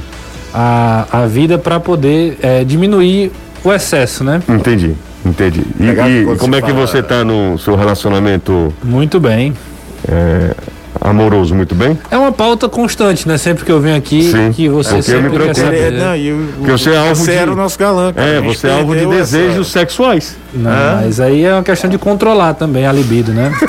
a, a vida para poder é, diminuir o excesso, né? Entendi, entendi. E, e como é que fala- você tá no seu relacionamento Muito bem. Amoroso? Muito bem? É uma pauta constante, né? Sempre que eu venho aqui, Sim. que você É que sempre quer. Ele é- saber. não, e o, Porque você é alvo você de- era o nosso galã. cara. É, você é alvo de perdeu essa- desejos sexuais. Não, mas aí é uma questão de controlar também a libido, né?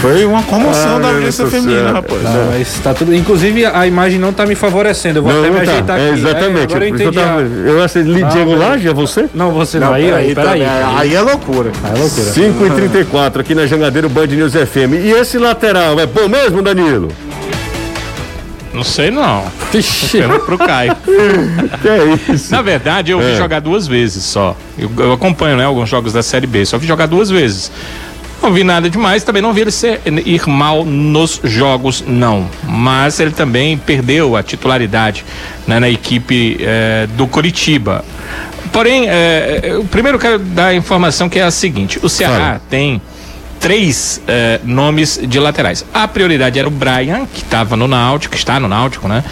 Foi uma comoção Ah, da audiência feminina, rapaz. Não, mas tá tudo. Inclusive, a imagem não tá me favorecendo. Eu vou Não, até não me tá. ajeitar É, aqui. exatamente. É, agora eu entendi. tava- a- Eu achei Não, Diego. Laje, é você? Não, você não. Aí, aí, peraí. também, aí é loucura. Aí é loucura. 5 e 34 aqui na Jangadeiro Band News FM. E esse lateral, é bom mesmo, Danilo? Não sei não. Pergunta pro Caio. Que é isso? Na verdade, eu vi É. jogar duas vezes só. Eu, eu acompanho, né, alguns jogos da Série B. Só vi jogar duas vezes. Não vi nada demais, também não vi ele ser, ir mal nos jogos, não. Mas ele também perdeu a titularidade né, na equipe eh, do Curitiba. Porém, eh, eu primeiro quero dar a informação que é a seguinte: o Ceará tem três eh, nomes de laterais. A prioridade era o Brian, que estava no Náutico, está no Náutico, né?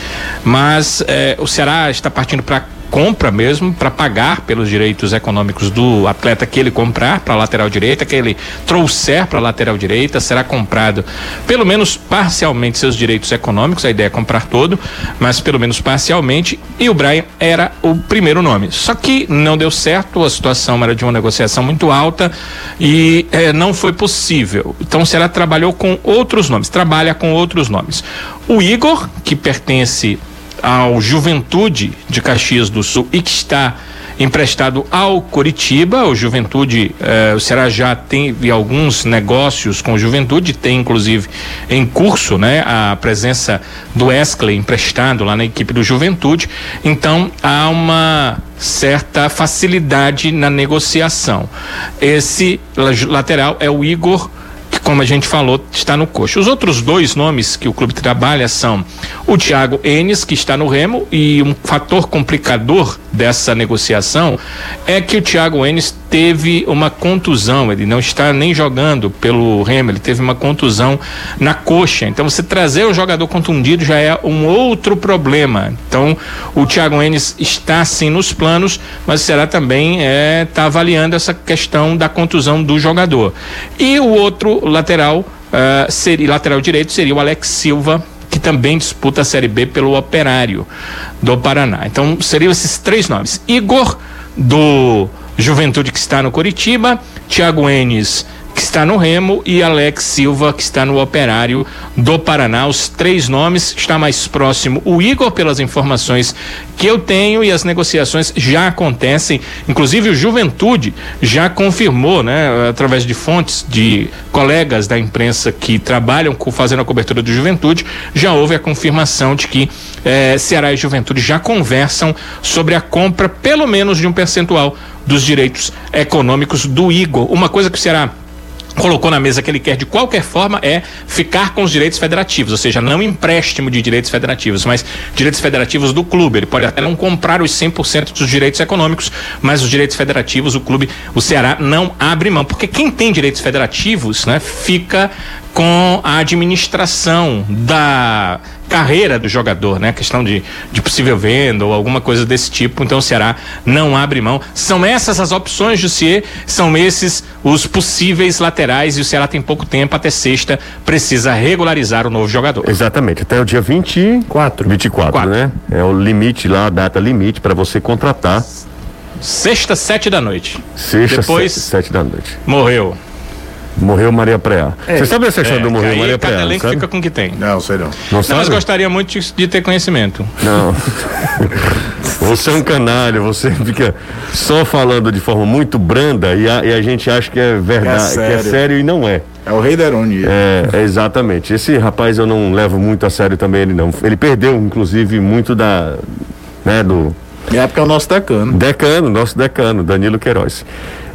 Mas eh, o Ceará está partindo para compra mesmo, para pagar pelos direitos econômicos do atleta que ele comprar para lateral direita, que ele trouxer para lateral direita, será comprado pelo menos parcialmente seus direitos econômicos, a ideia é comprar todo, mas pelo menos parcialmente, e o Brian era o primeiro nome. Só que não deu certo, a situação era de uma negociação muito alta e eh, não foi possível. Então o Ceará trabalhou com outros nomes, trabalha com outros nomes. O Igor, que pertence ao Juventude de Caxias do Sul e que está emprestado ao Coritiba, o Juventude, eh, o Ceará já teve alguns negócios com o Juventude, tem inclusive em curso, né, a presença do Wesley emprestado lá na equipe do Juventude, então há uma certa facilidade na negociação. Esse la- lateral é o Igor como a gente falou, está no coxo. Os outros dois nomes que o clube trabalha são o Thiago Enes, que está no Remo, e um fator complicador dessa negociação é que o Thiago Enes teve uma contusão, ele não está nem jogando pelo Remo, ele teve uma contusão na coxa. Então você trazer o jogador contundido já é um outro problema. Então o Thiago Enes está sim nos planos, mas será também é tá avaliando essa questão da contusão do jogador. E o outro lateral ah, seria lateral direito seria o Alex Silva que também disputa a Série B pelo Operário do Paraná. Então seriam esses três nomes: Igor do Juventude que está no Curitiba, Thiago Enes que está no Remo e Alex Silva que está no Operário do Paraná. Os três nomes está mais próximo o Igor pelas informações que eu tenho e as negociações já acontecem. Inclusive o Juventude já confirmou, né, através de fontes de colegas da imprensa que trabalham com fazendo a cobertura do Juventude, já houve a confirmação de que eh, Ceará e Juventude já conversam sobre a compra pelo menos de um percentual dos direitos econômicos do Igor. Uma coisa que o Ceará colocou na mesa que ele quer de qualquer forma é ficar com os direitos federativos, ou seja, não empréstimo de direitos federativos, mas direitos federativos do clube. Ele pode até não comprar os 100% dos direitos econômicos, mas os direitos federativos o clube, o Ceará não abre mão, porque quem tem direitos federativos, né, fica com a administração da carreira do jogador, né? Questão de, de possível venda ou alguma coisa desse tipo. Então o Ceará não abre mão. São essas as opções, Jussier, são esses os possíveis laterais e o Ceará tem pouco tempo, até sexta, precisa regularizar o novo jogador. Exatamente, até o dia 24. 24, Quatro. né? É o limite lá, a data limite para você contratar. Sexta, sete da noite. Sexta, Depois- sete, sete da noite. Morreu. Morreu Maria Preá. Você sabe essa história É, do Morreu Maria cada Preá? elenco sabe? fica com o que tem. Não, sei não. Não Não, sabe? mas gostaria muito de, de ter conhecimento. Não. você é um canalha, você fica só falando de forma muito branda e a, e a gente acha que é verdade, que é sério. sério e não é. É o rei da ironia. É, é exatamente. Esse rapaz eu não levo muito a sério também ele não. Ele perdeu, inclusive, muito da. Né, do É porque é o nosso decano. decano, nosso decano, Danilo Queiroz.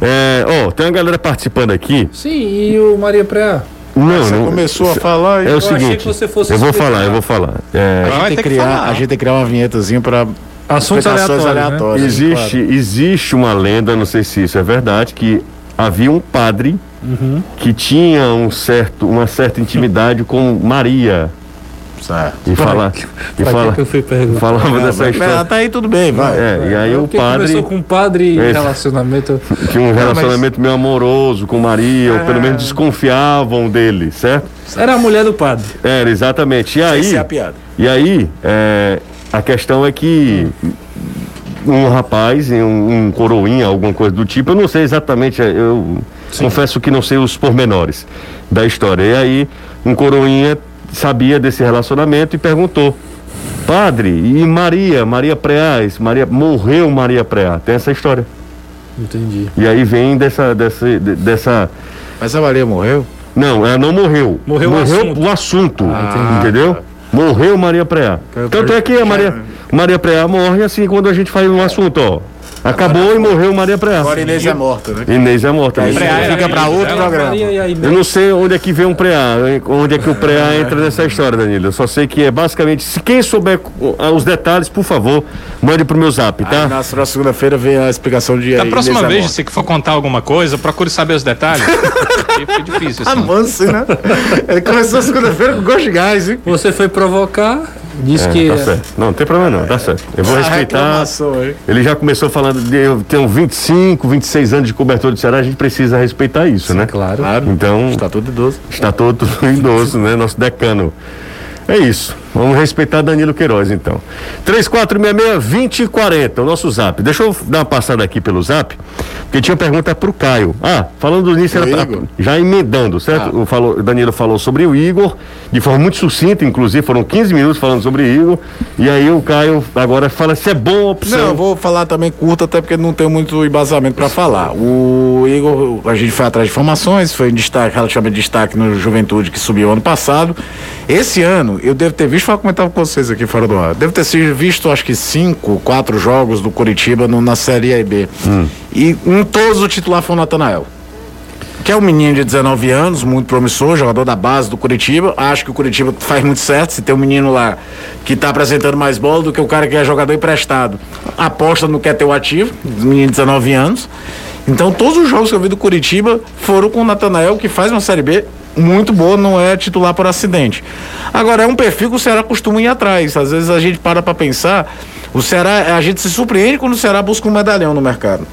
É, ó, tem uma galera participando aqui. Sim, e o Maria Preá? Não, Você não. começou a falar e É o achei seguinte, que você fosse eu vou explicar. falar, eu vou falar. É, a, gente tem ter que que criar, falar. a gente tem que criar uma vinhetazinha para Assuntos aleatórios, né? existe, existe uma lenda, não sei se isso é verdade, que havia um padre Uhum. que tinha um certo, uma certa intimidade com Maria. Certo. E fala, e Pra fala, que que eu fui perguntar? falava dessa história. Tá aí tudo bem, vai. É, e aí o padre começou com um padre Esse- relacionamento. tinha um relacionamento meio amoroso com Maria, ou pelo menos desconfiavam dele, certo? Era a mulher do padre. Era, exatamente. E aí, Essa é a piada. E aí, é, a questão é que um rapaz, um, um coroinha, alguma coisa do tipo, eu não sei exatamente, é, eu confesso que não sei os pormenores da história. E aí, um coroinha sabia desse relacionamento e perguntou: Padre, e Maria, Maria Preás, Maria, morreu Maria Preá? Tem essa história. Entendi. E aí vem dessa, dessa, de- dessa Mas a Maria morreu? não, ela não morreu. Morreu o assunto. o assunto, Ah, entendeu? Morreu Maria Preá. Tanto é que a Maria, Maria Preá morre assim quando a gente faz um assunto, ó. Acabou e morreu Maria Preá. Agora Inês é morta, né? Inês é morta. Aí né? Preá fica pra isso, outro programa. E Eu não sei onde é que vem um preá, onde é que o preá entra nessa história, Danilo. Eu só sei que é basicamente, se quem souber uh, os detalhes, por favor, mande pro meu zap, Aí tá? na próxima segunda-feira vem a explicação de Da Inês próxima é vez, se for contar alguma coisa, procure saber os detalhes. Fica difícil, assim. Manso, né? Ele começou segunda-feira com gosto de gás, hein? Você foi provocar, disse É, que. tá certo. Não, não tem problema não, tá certo. Eu vou A respeitar. Ele já começou falando de eu tenho 25, 26 anos de cobertura do Ceará, a gente precisa respeitar isso, né? Claro. Claro. Então, Está tudo idoso. está todo idoso, né? Nosso decano. É isso. Vamos respeitar Danilo Queiroz, então. 3466-2040, o nosso zap. Deixa eu dar uma passada aqui pelo zap, porque tinha pergunta pro Caio. Ah, falando nisso, O era já emendando, certo? Ah. O, falou, o Danilo falou sobre o Igor, de forma muito sucinta, inclusive, foram 15 minutos falando sobre o Igor. E aí o Caio agora fala se é boa opção. Não, eu vou falar também curto, até porque não tenho muito embasamento para falar. O Igor, a gente foi atrás de informações, foi em destaque, relativamente destaque no Juventude que subiu ano passado. Esse ano, eu devo ter visto, vou comentar com vocês aqui fora do ar. Devo ter sido visto, acho que cinco, quatro jogos do Curitiba no- na Série A e B. E em todos o titular foi o Natanael. Que é um menino de 19 anos, muito promissor, jogador da base do Curitiba. Acho que o Curitiba faz muito certo se tem um menino lá que está apresentando mais bola do que o cara que é jogador emprestado. Aposta no que é ter o ativo, menino de 19 anos. Então todos os jogos que eu vi do Curitiba foram com o Natanael, que faz uma Série B muito boa, não é titular por acidente. Agora, é um perfil que o Ceará costuma ir atrás. Às vezes a gente para para pensar, o Ceará, a gente se surpreende quando o Ceará busca um medalhão no mercado.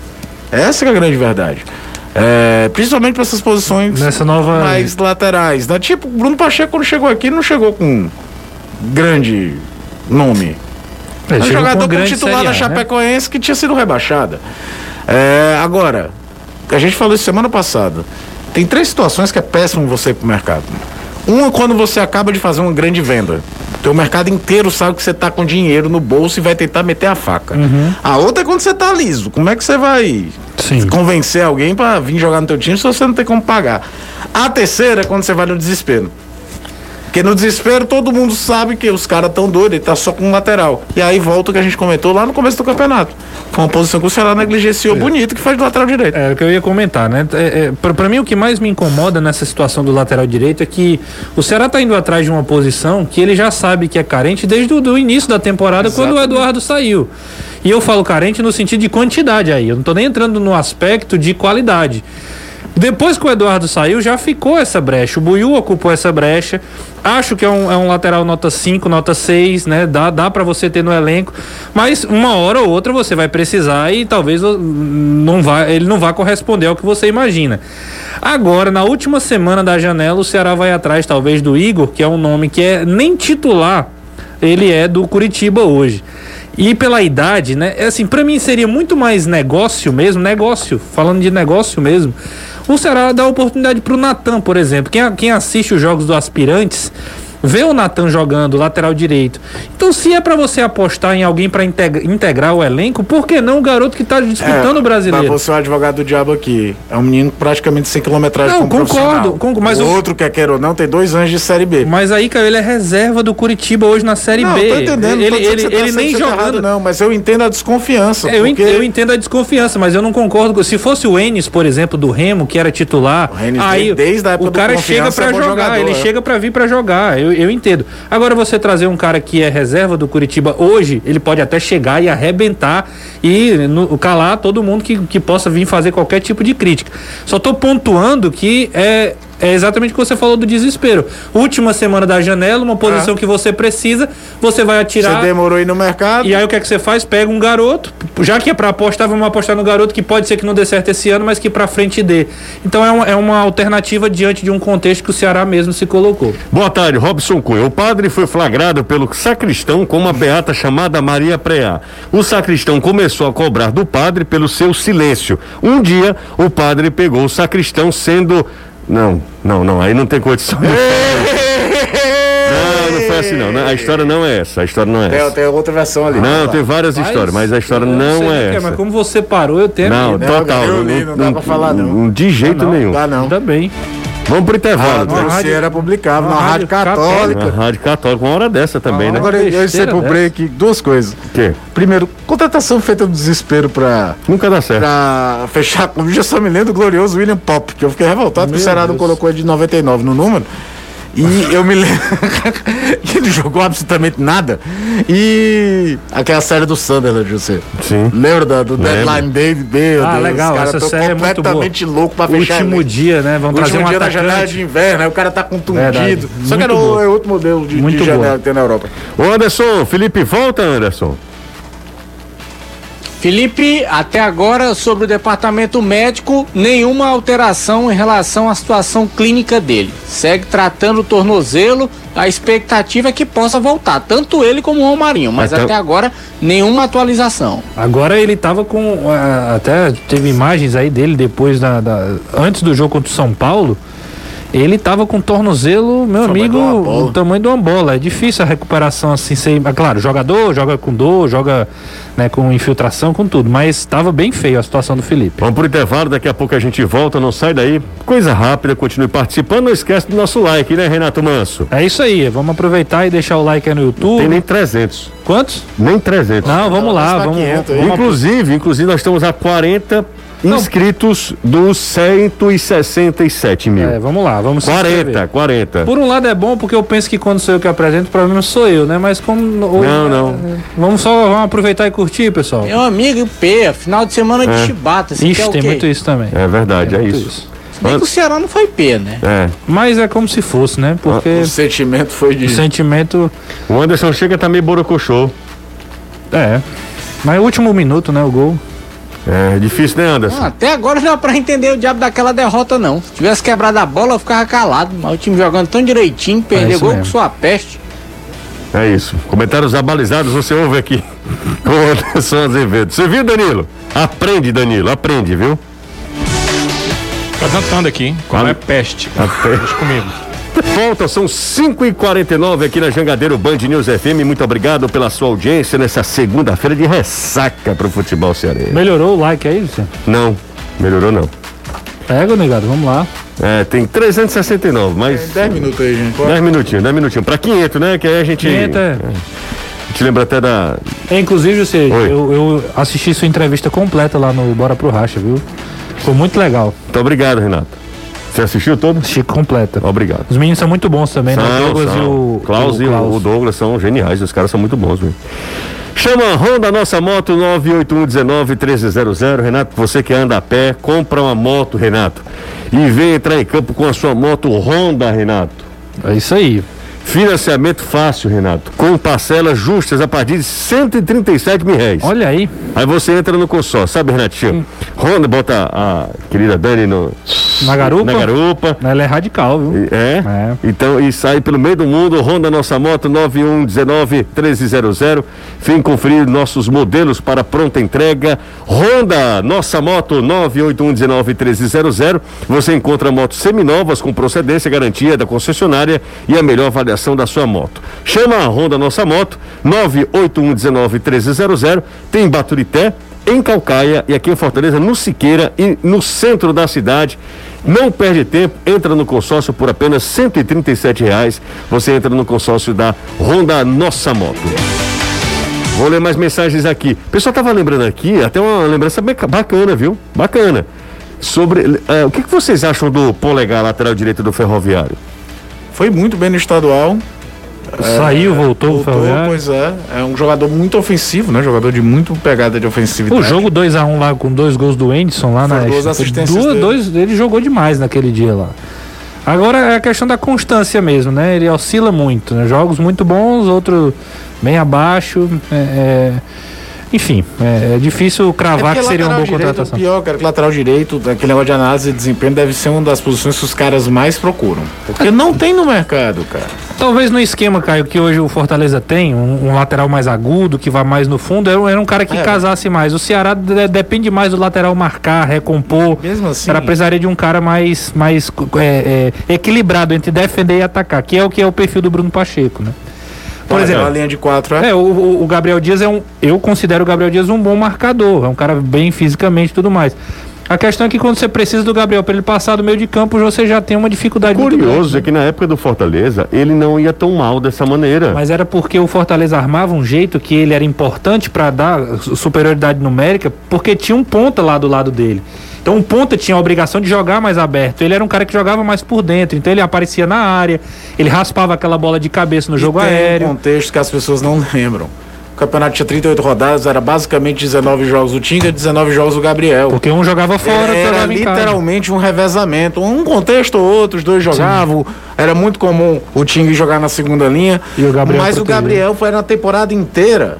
Essa é a grande verdade. É, principalmente para essas posições Nessa nova- mais laterais. Né? Tipo, o Bruno Pacheco, quando chegou aqui, não chegou com grande nome. É, É um com jogador grande titular Série da né? Chapecoense que tinha sido rebaixada. É, agora, a gente falou isso semana passada. Tem três situações que é péssimo você ir pro mercado. Uma é quando você acaba de fazer uma grande venda. Teu mercado inteiro sabe que você tá com dinheiro no bolso e vai tentar meter a faca. A outra é quando você tá liso. Como é que você vai Sim. convencer alguém para vir jogar no teu time se você não tem como pagar? A terceira é quando você vai no desespero. Porque no desespero todo mundo sabe que os caras estão doidos, ele tá só com um lateral. E aí volta o que a gente comentou lá no começo do campeonato. Foi uma posição que o Ceará negligenciou bonito, que faz do lateral direito. É o que eu ia comentar, né? É, é, pra, pra mim, o que mais me incomoda nessa situação do lateral direito é que o Ceará tá indo atrás de uma posição que ele já sabe que é carente desde o início da temporada, quando o Eduardo saiu. E eu falo carente no sentido de quantidade aí, eu não tô nem entrando no aspecto de qualidade. Depois que o Eduardo saiu, já ficou essa brecha. O Buiu ocupou essa brecha. Acho que é um, é um lateral nota 5, nota 6, né? Dá, dá para você ter no elenco. Mas uma hora ou outra você vai precisar e talvez não vá, ele não vá corresponder ao que você imagina. Agora, na última semana da janela, o Ceará vai atrás, talvez, do Igor, que é um nome que é nem titular. Ele é do Curitiba hoje. E pela idade, né? É assim, para mim seria muito mais negócio mesmo, negócio, falando de negócio mesmo. O Ceará dá oportunidade pro Natan, por exemplo. Quem, quem assiste os jogos do Aspirantes vê o Natan jogando lateral direito. Então, se é para você apostar em alguém para integrar o elenco, por que não o garoto que tá disputando é, o brasileiro? Mas você é o advogado do diabo aqui. É um menino praticamente sem quilometragem Não, concordo, concordo. Mas o, o outro, quer queira ou não, tem dois anos de Série B. Mas aí, cara, ele é reserva do Curitiba hoje na Série não, B. Tô entendendo, ele, tô ele, tá ele nem jogando. Errado, não, mas eu entendo a desconfiança. É, eu, porque... eu entendo a desconfiança, mas eu não concordo. Se fosse o Enes, por exemplo, do Remo, que era titular, aí desde a época o cara chega para é jogar, jogador, ele é. chega para vir para jogar. Eu, eu entendo. Agora você trazer um cara que é reserva do Curitiba hoje, ele pode até chegar e arrebentar e no, calar todo mundo que, que possa vir fazer qualquer tipo de crítica. Só estou pontuando que é é exatamente o que você falou do desespero. Última semana da janela, uma posição ah. que você precisa, você vai atirar. Você demorou aí no mercado. E aí o que é que você faz? Pega um garoto, já que é para apostar, vamos apostar no garoto que pode ser que não dê certo esse ano, mas que para frente dê. Então é uma, é uma alternativa diante de um contexto que o Ceará mesmo se colocou. Boa tarde, Robson Cunha. O padre foi flagrado pelo sacristão com uma beata chamada Maria Preá. O sacristão começou a cobrar do padre pelo seu silêncio. Um dia, o padre pegou o sacristão sendo não, não, não, aí não tem condição. não, não foi assim não, a história não é essa, a história não é essa. Tem, outra versão ali. Não, tem várias mas, histórias, mas a história não é, é essa. mas como você parou, eu tenho. Não, total. Eu li, não, não, dá pra falar não. De jeito não, nenhum. Dá não. Ainda bem. Vamos pro intervalo. Ah, você era publicado na Rádio Católica. Na Rádio Católica, uma hora dessa também, ah, né? Agora eu sei pro break duas coisas. O quê? Primeiro, contratação feita no desespero pra. Nunca dá certo. Pra fechar com. Eu só me lembro do glorioso William Pop, que eu fiquei revoltado Meu que o Senado colocou ele de 99 no número. E eu me lembro que ele jogou absolutamente nada. E aquela série do Sunderland, José. Sim. Lembra do, do Deadline Day? Meu ah, Deus, legal. Essa série é muito boa. louco pra fechar. Último dia, né? Vamos trazer um dia atacante. na janela de inverno, aí o cara tá contundido. Só que era o, é outro modelo de, de janela que tem na Europa. Ô Anderson, Felipe, volta, Anderson. Felipe, até agora, sobre o departamento médico, nenhuma alteração em relação à situação clínica dele. Segue tratando o tornozelo, a expectativa é que possa voltar, tanto ele como o Romarinho, mas até, até agora nenhuma atualização. Agora ele estava com. Até teve imagens aí dele depois da, da, Antes do jogo contra o São Paulo. Ele estava com tornozelo, meu amigo, o tamanho de uma bola. É difícil a recuperação assim, sem. É claro, jogador joga com dor, joga né, com infiltração, com tudo. Mas estava bem feio a situação do Felipe. Vamos pro intervalo, daqui a pouco a gente volta, não sai daí. Coisa rápida, continue participando. Não esquece do nosso like, né, Renato Manso? É isso aí, vamos aproveitar e deixar o like aí no YouTube. Não tem nem 300. Quantos? Nem 300. Não, vamos lá, vamos, 500, vamos. Inclusive, inclusive nós estamos a 40 inscritos dos 167 mil. É, vamos lá, vamos 40, 40. Por um lado é bom porque eu penso que quando sou eu que apresento, o problema sou eu, né? Mas como. Não, não. Vamos só vamos aproveitar e curtir, pessoal. Meu amigo, P, final de semana de é. chibata. Ixi, tem muito isso também. É verdade, é, é isso. isso. Bem que o Ceará não foi P, né? É. Mas é como se fosse, né? Porque. O sentimento foi de. O sentimento. O Anderson chega também borocochô. É. Mas é o último minuto, né? O gol. É difícil, né, Anderson? até agora não dá pra entender o diabo daquela derrota, não. Se tivesse quebrado a bola, eu ficava calado. Mas o time jogando tão direitinho, perdeu é gol com sua peste. É isso. Comentários abalizados você ouve aqui com o Anderson Azevedo. Você viu, Danilo? Aprende, Danilo, aprende, viu? Tá cantando aqui, qual é peste? A peste comigo. Volta, são 5 e 49 aqui na Jangadeiro Band News FM. Muito obrigado pela sua audiência nessa segunda-feira de ressaca pro futebol cearense. Melhorou o like aí, Luciano? Não, melhorou não. Pega, negado, vamos lá. É, tem 369, mas. 10 é, minutos aí, gente. 10 minutinhos, 10 minutinhos. Pra 500, né? Que aí a gente. 500 é. é. A gente lembra até da. É, inclusive, você, eu, eu assisti sua entrevista completa lá no Bora Pro Racha, viu? Ficou muito legal. Muito obrigado, Renato. Você assistiu todo? Assisti completa. Obrigado. Os meninos são muito bons também, né? são, né? O Douglas são. e o. Klaus e o, o Douglas são geniais, os caras são muito bons, mesmo. Chama a Honda Nossa Moto 981191300. Renato, você que anda a pé, compra uma moto, Renato. E vem entrar em campo com a sua moto Honda, Renato. É isso aí. Financiamento fácil, Renato. Com parcelas justas a partir de 137 mil reais. Olha aí. Aí você entra no consórcio, sabe, Renatinho? Honda bota a querida Dani no, Na garupa. na garupa. Ela é radical, viu? É? É. Então, e sai pelo meio do mundo, Honda Nossa Moto 9119-1300. Vem conferir nossos modelos para pronta entrega. Honda Nossa Moto 98119-1300. Você encontra motos seminovas com procedência, garantia da concessionária e a melhor avaliação da sua moto. Chama a Honda Nossa Moto 98119-1300. Tem em Baturité, em Calcaia e aqui em Fortaleza, no Siqueira e no centro da cidade. Não perde tempo, entra no consórcio por apenas 137 reais. Você entra no consórcio da Honda Nossa Moto. Vou ler mais mensagens aqui. O pessoal tava lembrando aqui, até uma lembrança bacana, viu? Bacana. Sobre. eh, o que, que vocês acham do polegar lateral direito do ferroviário? Foi muito bem no estadual. Saiu, voltou, o Voltou, Ferroviário. pois é. É um jogador muito ofensivo, né? Jogador de muito pegada de ofensividade. O jogo 2x1 lá com dois gols do Anderson lá Foram na duas foi assistências duas- dele. dois, ele jogou demais naquele dia lá. Agora é a questão da constância mesmo, né? Ele oscila muito, né? Jogos muito bons, outro bem abaixo. é, é, Enfim, é, é difícil cravar que porque seria uma boa direito, contratação. O pior, cara, que lateral direito, aquele negócio de análise de desempenho deve ser uma das posições que os caras mais procuram. Porque não tem no mercado, cara. Talvez no esquema, Caio, que hoje o Fortaleza tem, um, um lateral mais agudo, que vai mais no fundo, era, um- era um cara que É. casasse mais. O Ceará de- depende mais do lateral marcar, recompor. Mesmo assim. Ela precisaria de um cara mais, mais é, é, equilibrado entre defender e atacar, que é o que é o perfil do Bruno Pacheco, né? Por exemplo, a linha de quatro é. é, o, o- Gabriel Dias é um. Eu considero o Gabriel Dias um bom marcador. É um cara bem fisicamente e tudo mais. A questão é que quando você precisa do Gabriel para ele passar do meio de campo, você já tem uma dificuldade. Curioso é que na época do Fortaleza, ele não ia tão mal dessa maneira. Mas era porque o Fortaleza armava um jeito que ele era importante para dar su- superioridade numérica, porque tinha um ponta lá do lado dele. Então um ponta tinha a obrigação de jogar mais aberto. Ele era um cara que jogava mais por dentro, então ele aparecia na área, ele raspava aquela bola de cabeça no jogo E tem aéreo. um contexto que as pessoas não lembram. O campeonato tinha 38 rodadas, era basicamente 19 jogos do Tinga e 19 jogos do Gabriel. Porque um jogava fora, era jogava literalmente um revezamento. Um contexto ou outro, os dois jogavam. Era muito comum o Ting jogar na segunda linha. E o Gabriel mas o. Gabriel foi na temporada inteira.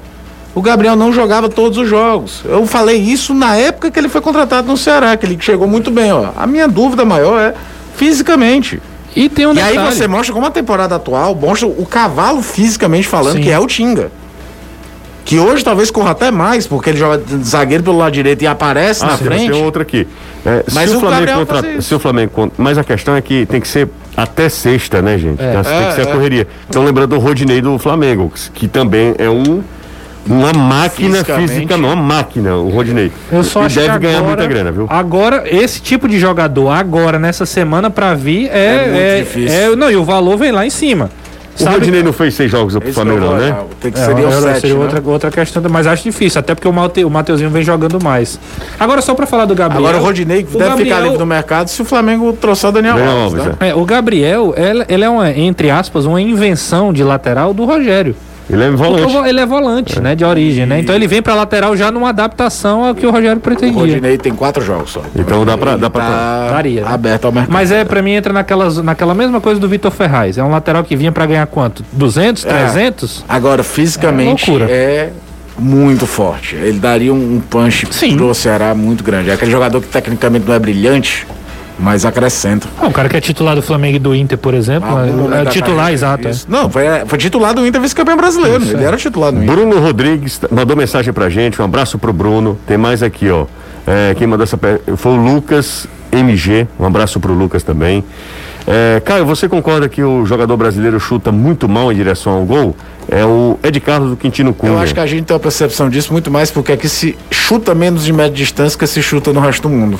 O Gabriel não jogava todos os jogos. Eu falei isso na época que ele foi contratado no Ceará, que ele chegou muito bem. Ó. A minha dúvida maior é fisicamente. E tem um e aí detalhe. você mostra como a temporada atual mostra o cavalo fisicamente falando, Sim. que é o Tinga. Que hoje talvez corra até mais, porque ele joga zagueiro pelo lado direito e aparece na Ah, sim, frente. tem outra aqui. É, Mas se o, o Flamengo Gabriel contra... se o Flamengo contra- Mas a questão é que tem que ser até sexta, né, gente? É. Tá- tem É, que ser a é. correria. Então lembrando do Rodinei do Flamengo, que também é um uma máquina física, não, uma máquina, o Rodinei. Eu só e acho deve que ganhar agora, muita grana, viu? Agora, esse tipo de jogador, agora, nessa semana, pra vir, é. É muito é- difícil. é- não, e o valor vem lá em cima. O Rodinei não fez seis jogos pro Esse Flamengo, não, né? Tem que É, seria o era- 7, seria né? outra, outra questão, mas acho difícil, até porque o, Maute, o Mateuzinho vem jogando mais. Agora, só pra falar do Gabriel. Agora o Rodinei deve Gabriel- ficar livre no mercado se o Flamengo trouxer o Daniel Alves, né? É, o Gabriel, ele, ele é, uma, entre aspas, uma invenção de lateral do Rogério. Ele é volante. o vo- ele é volante, né, de origem, né? Então ele vem pra lateral já numa adaptação ao que o Rogério O pretendia. Rodinei tem quatro jogos só. Então dá pra- dá pra- tá Daria, né? aberto ao mercado. Mas é, pra mim, entra naquelas, naquela mesma coisa do Vitor Ferraz. É um lateral que vinha pra ganhar quanto? 200, É. 300? Agora, fisicamente, É loucura. é, muito forte. Ele daria um, um punch Sim. pro Ceará muito grande. É aquele jogador que tecnicamente não é brilhante, mas acrescenta. Ah, um cara que é titular do Flamengo e do Inter, por exemplo. Ah, momento é, da titular, carreira, exato. é. Não, foi, foi titular do Inter vice-campeão brasileiro. Isso, ele é. era titular do Inter. Bruno Rodrigues mandou mensagem pra gente, um abraço pro Bruno. Tem mais aqui, ó. É, quem mandou essa foi o Lucas MG, um abraço pro Lucas também. É, Caio, você concorda que o jogador brasileiro chuta muito mal em direção ao gol? É o Ed Carlos do Quintino Cunha. Eu acho que a gente tem uma percepção disso muito mais porque aqui se chuta menos de média distância que se chuta no resto do mundo.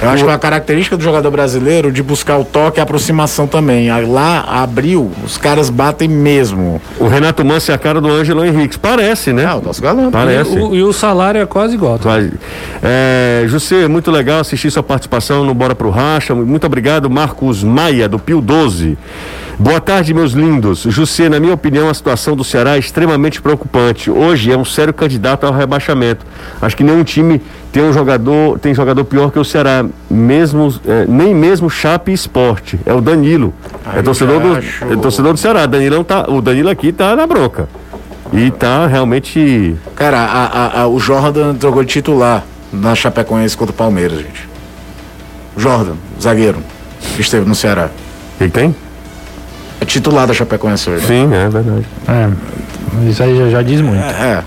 Eu acho que é uma característica do jogador brasileiro de buscar o toque e a aproximação também. Lá abriu, os caras batem mesmo. O Renato Manso é a cara do Ângelo Henrique. Parece, né? Ah, o nosso galã. Parece. E o, e o salário é quase igual. tá? É, José, muito legal assistir sua participação no Bora Pro Racha. Muito obrigado, Marcos Maia, do Pio 12. Boa tarde, meus lindos. José, na minha opinião, a situação do Ceará é extremamente preocupante. Hoje é um sério candidato ao rebaixamento. Acho que nenhum time tem um jogador, tem jogador pior que o Ceará, mesmo, é, nem mesmo Chape Esporte. É o Danilo. é torcedor do, é torcedor do Ceará. Danilão tá, o Danilo aqui tá na bronca. E tá realmente. Cara, a- a- a- o Jordan jogou de titular na Chapecoense contra o Palmeiras, gente. Jordan, zagueiro, que esteve no Ceará. Que tem? É titular da Chapecoense hoje. Sim, é verdade. É, isso aí já, já diz muito. É,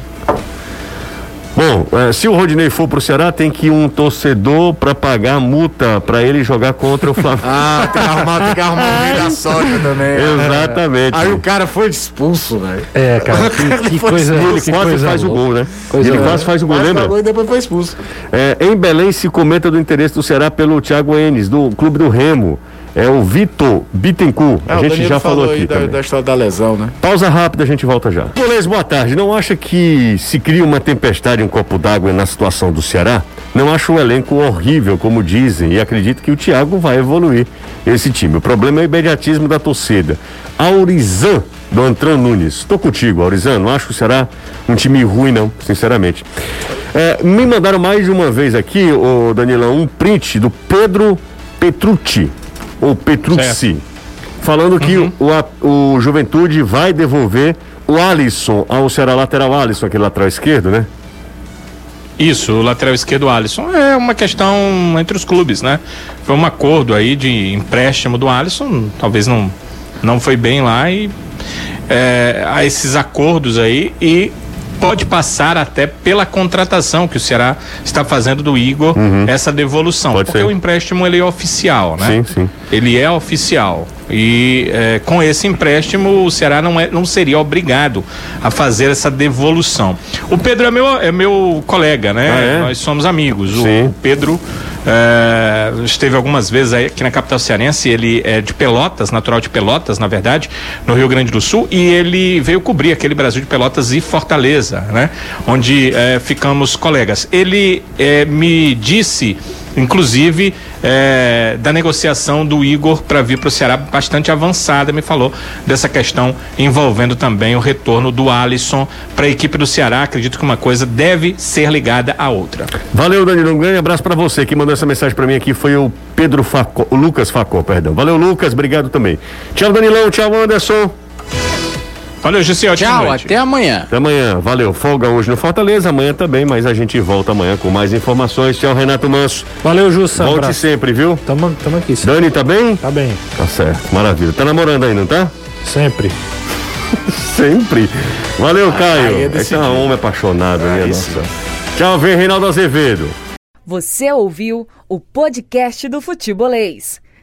Bom, eh, se o Rodinei for pro Ceará, tem que ir um torcedor para pagar a multa para ele jogar contra o Flamengo. Ah, tem que arrumar, tem que arrumar da soja também. Exatamente. Aí o cara foi expulso, velho. É, cara, que, que coisa. ele que quase coisa faz o gol, né? Coisa ele quase faz o gol, Quase lembra? pagou E depois foi expulso. É, em Belém se comenta do interesse do Ceará pelo Thiago Enes, do Clube do Remo. É o Vitor Bittencourt. É, a gente já falou aí aqui da, também. da história da lesão, né? Pausa rápida, a gente volta já. Polês, boa tarde. Não acha que se cria uma tempestade em um copo d'água na situação do Ceará? Não acho o elenco horrível, como dizem, e acredito que o Thiago vai evoluir esse time. O problema é o imediatismo da torcida. Aurizan, do Antran Nunes. Tô contigo, Aurizan. Não acho que o Ceará um time ruim, não, sinceramente. É, me mandaram mais de uma vez aqui, o Danilão, um print do Pedro Petrucci, ou Petrucci falando que Uhum. o, a- o Juventude vai devolver o Alisson ao Ceará lateral Alisson, aquele lateral esquerdo, né? Isso, o lateral esquerdo Alisson é uma questão entre os clubes, né? Foi um acordo aí de empréstimo do Alisson, talvez não, não foi bem lá e é, há esses acordos aí e pode passar até pela contratação que o Ceará está fazendo do Igor, essa devolução. Uhum. Pode porque ser. o empréstimo ele é oficial, né? Sim, sim. Ele é oficial. E é, com esse empréstimo, o Ceará não, é, não seria obrigado a fazer essa devolução. O Pedro é meu, é meu colega, né? Ah, é? Nós somos amigos. Sim. o Pedro é, esteve algumas vezes aqui na capital cearense. Ele é de Pelotas, natural de Pelotas, na verdade, no Rio Grande do Sul. E ele veio cobrir aquele Brasil de Pelotas e Fortaleza, né? Onde é, ficamos colegas. Ele é, me disse inclusive é, da negociação do Igor para vir para o Ceará bastante avançada, me falou dessa questão envolvendo também o retorno do Alisson para a equipe do Ceará. Acredito que uma coisa deve ser ligada à outra. Valeu, Danilo. Um grande abraço pra você. Quem mandou essa mensagem pra mim aqui foi o Pedro Facó, o Lucas Facó, perdão. Valeu, Lucas. Obrigado também. Tchau, Danilão. Tchau, Anderson. Valeu, ótima Tchau, noite. até amanhã. Até amanhã. Valeu. Folga hoje no Fortaleza, amanhã também, mas a gente volta amanhã com mais informações. Tchau, Renato Manso. Valeu, Jussa. Volte abraço. sempre, viu? Tamo, tamo aqui. sim. Dani, tá bem? Tá bem. Tá certo. Maravilha. Tá namorando aí, não tá? Sempre. Sempre. Valeu, Caio. é Esse é um homem apaixonado, né? Aí sim. Nossa. Tchau, vem Reinaldo Azevedo. Você ouviu o podcast do Futebolês.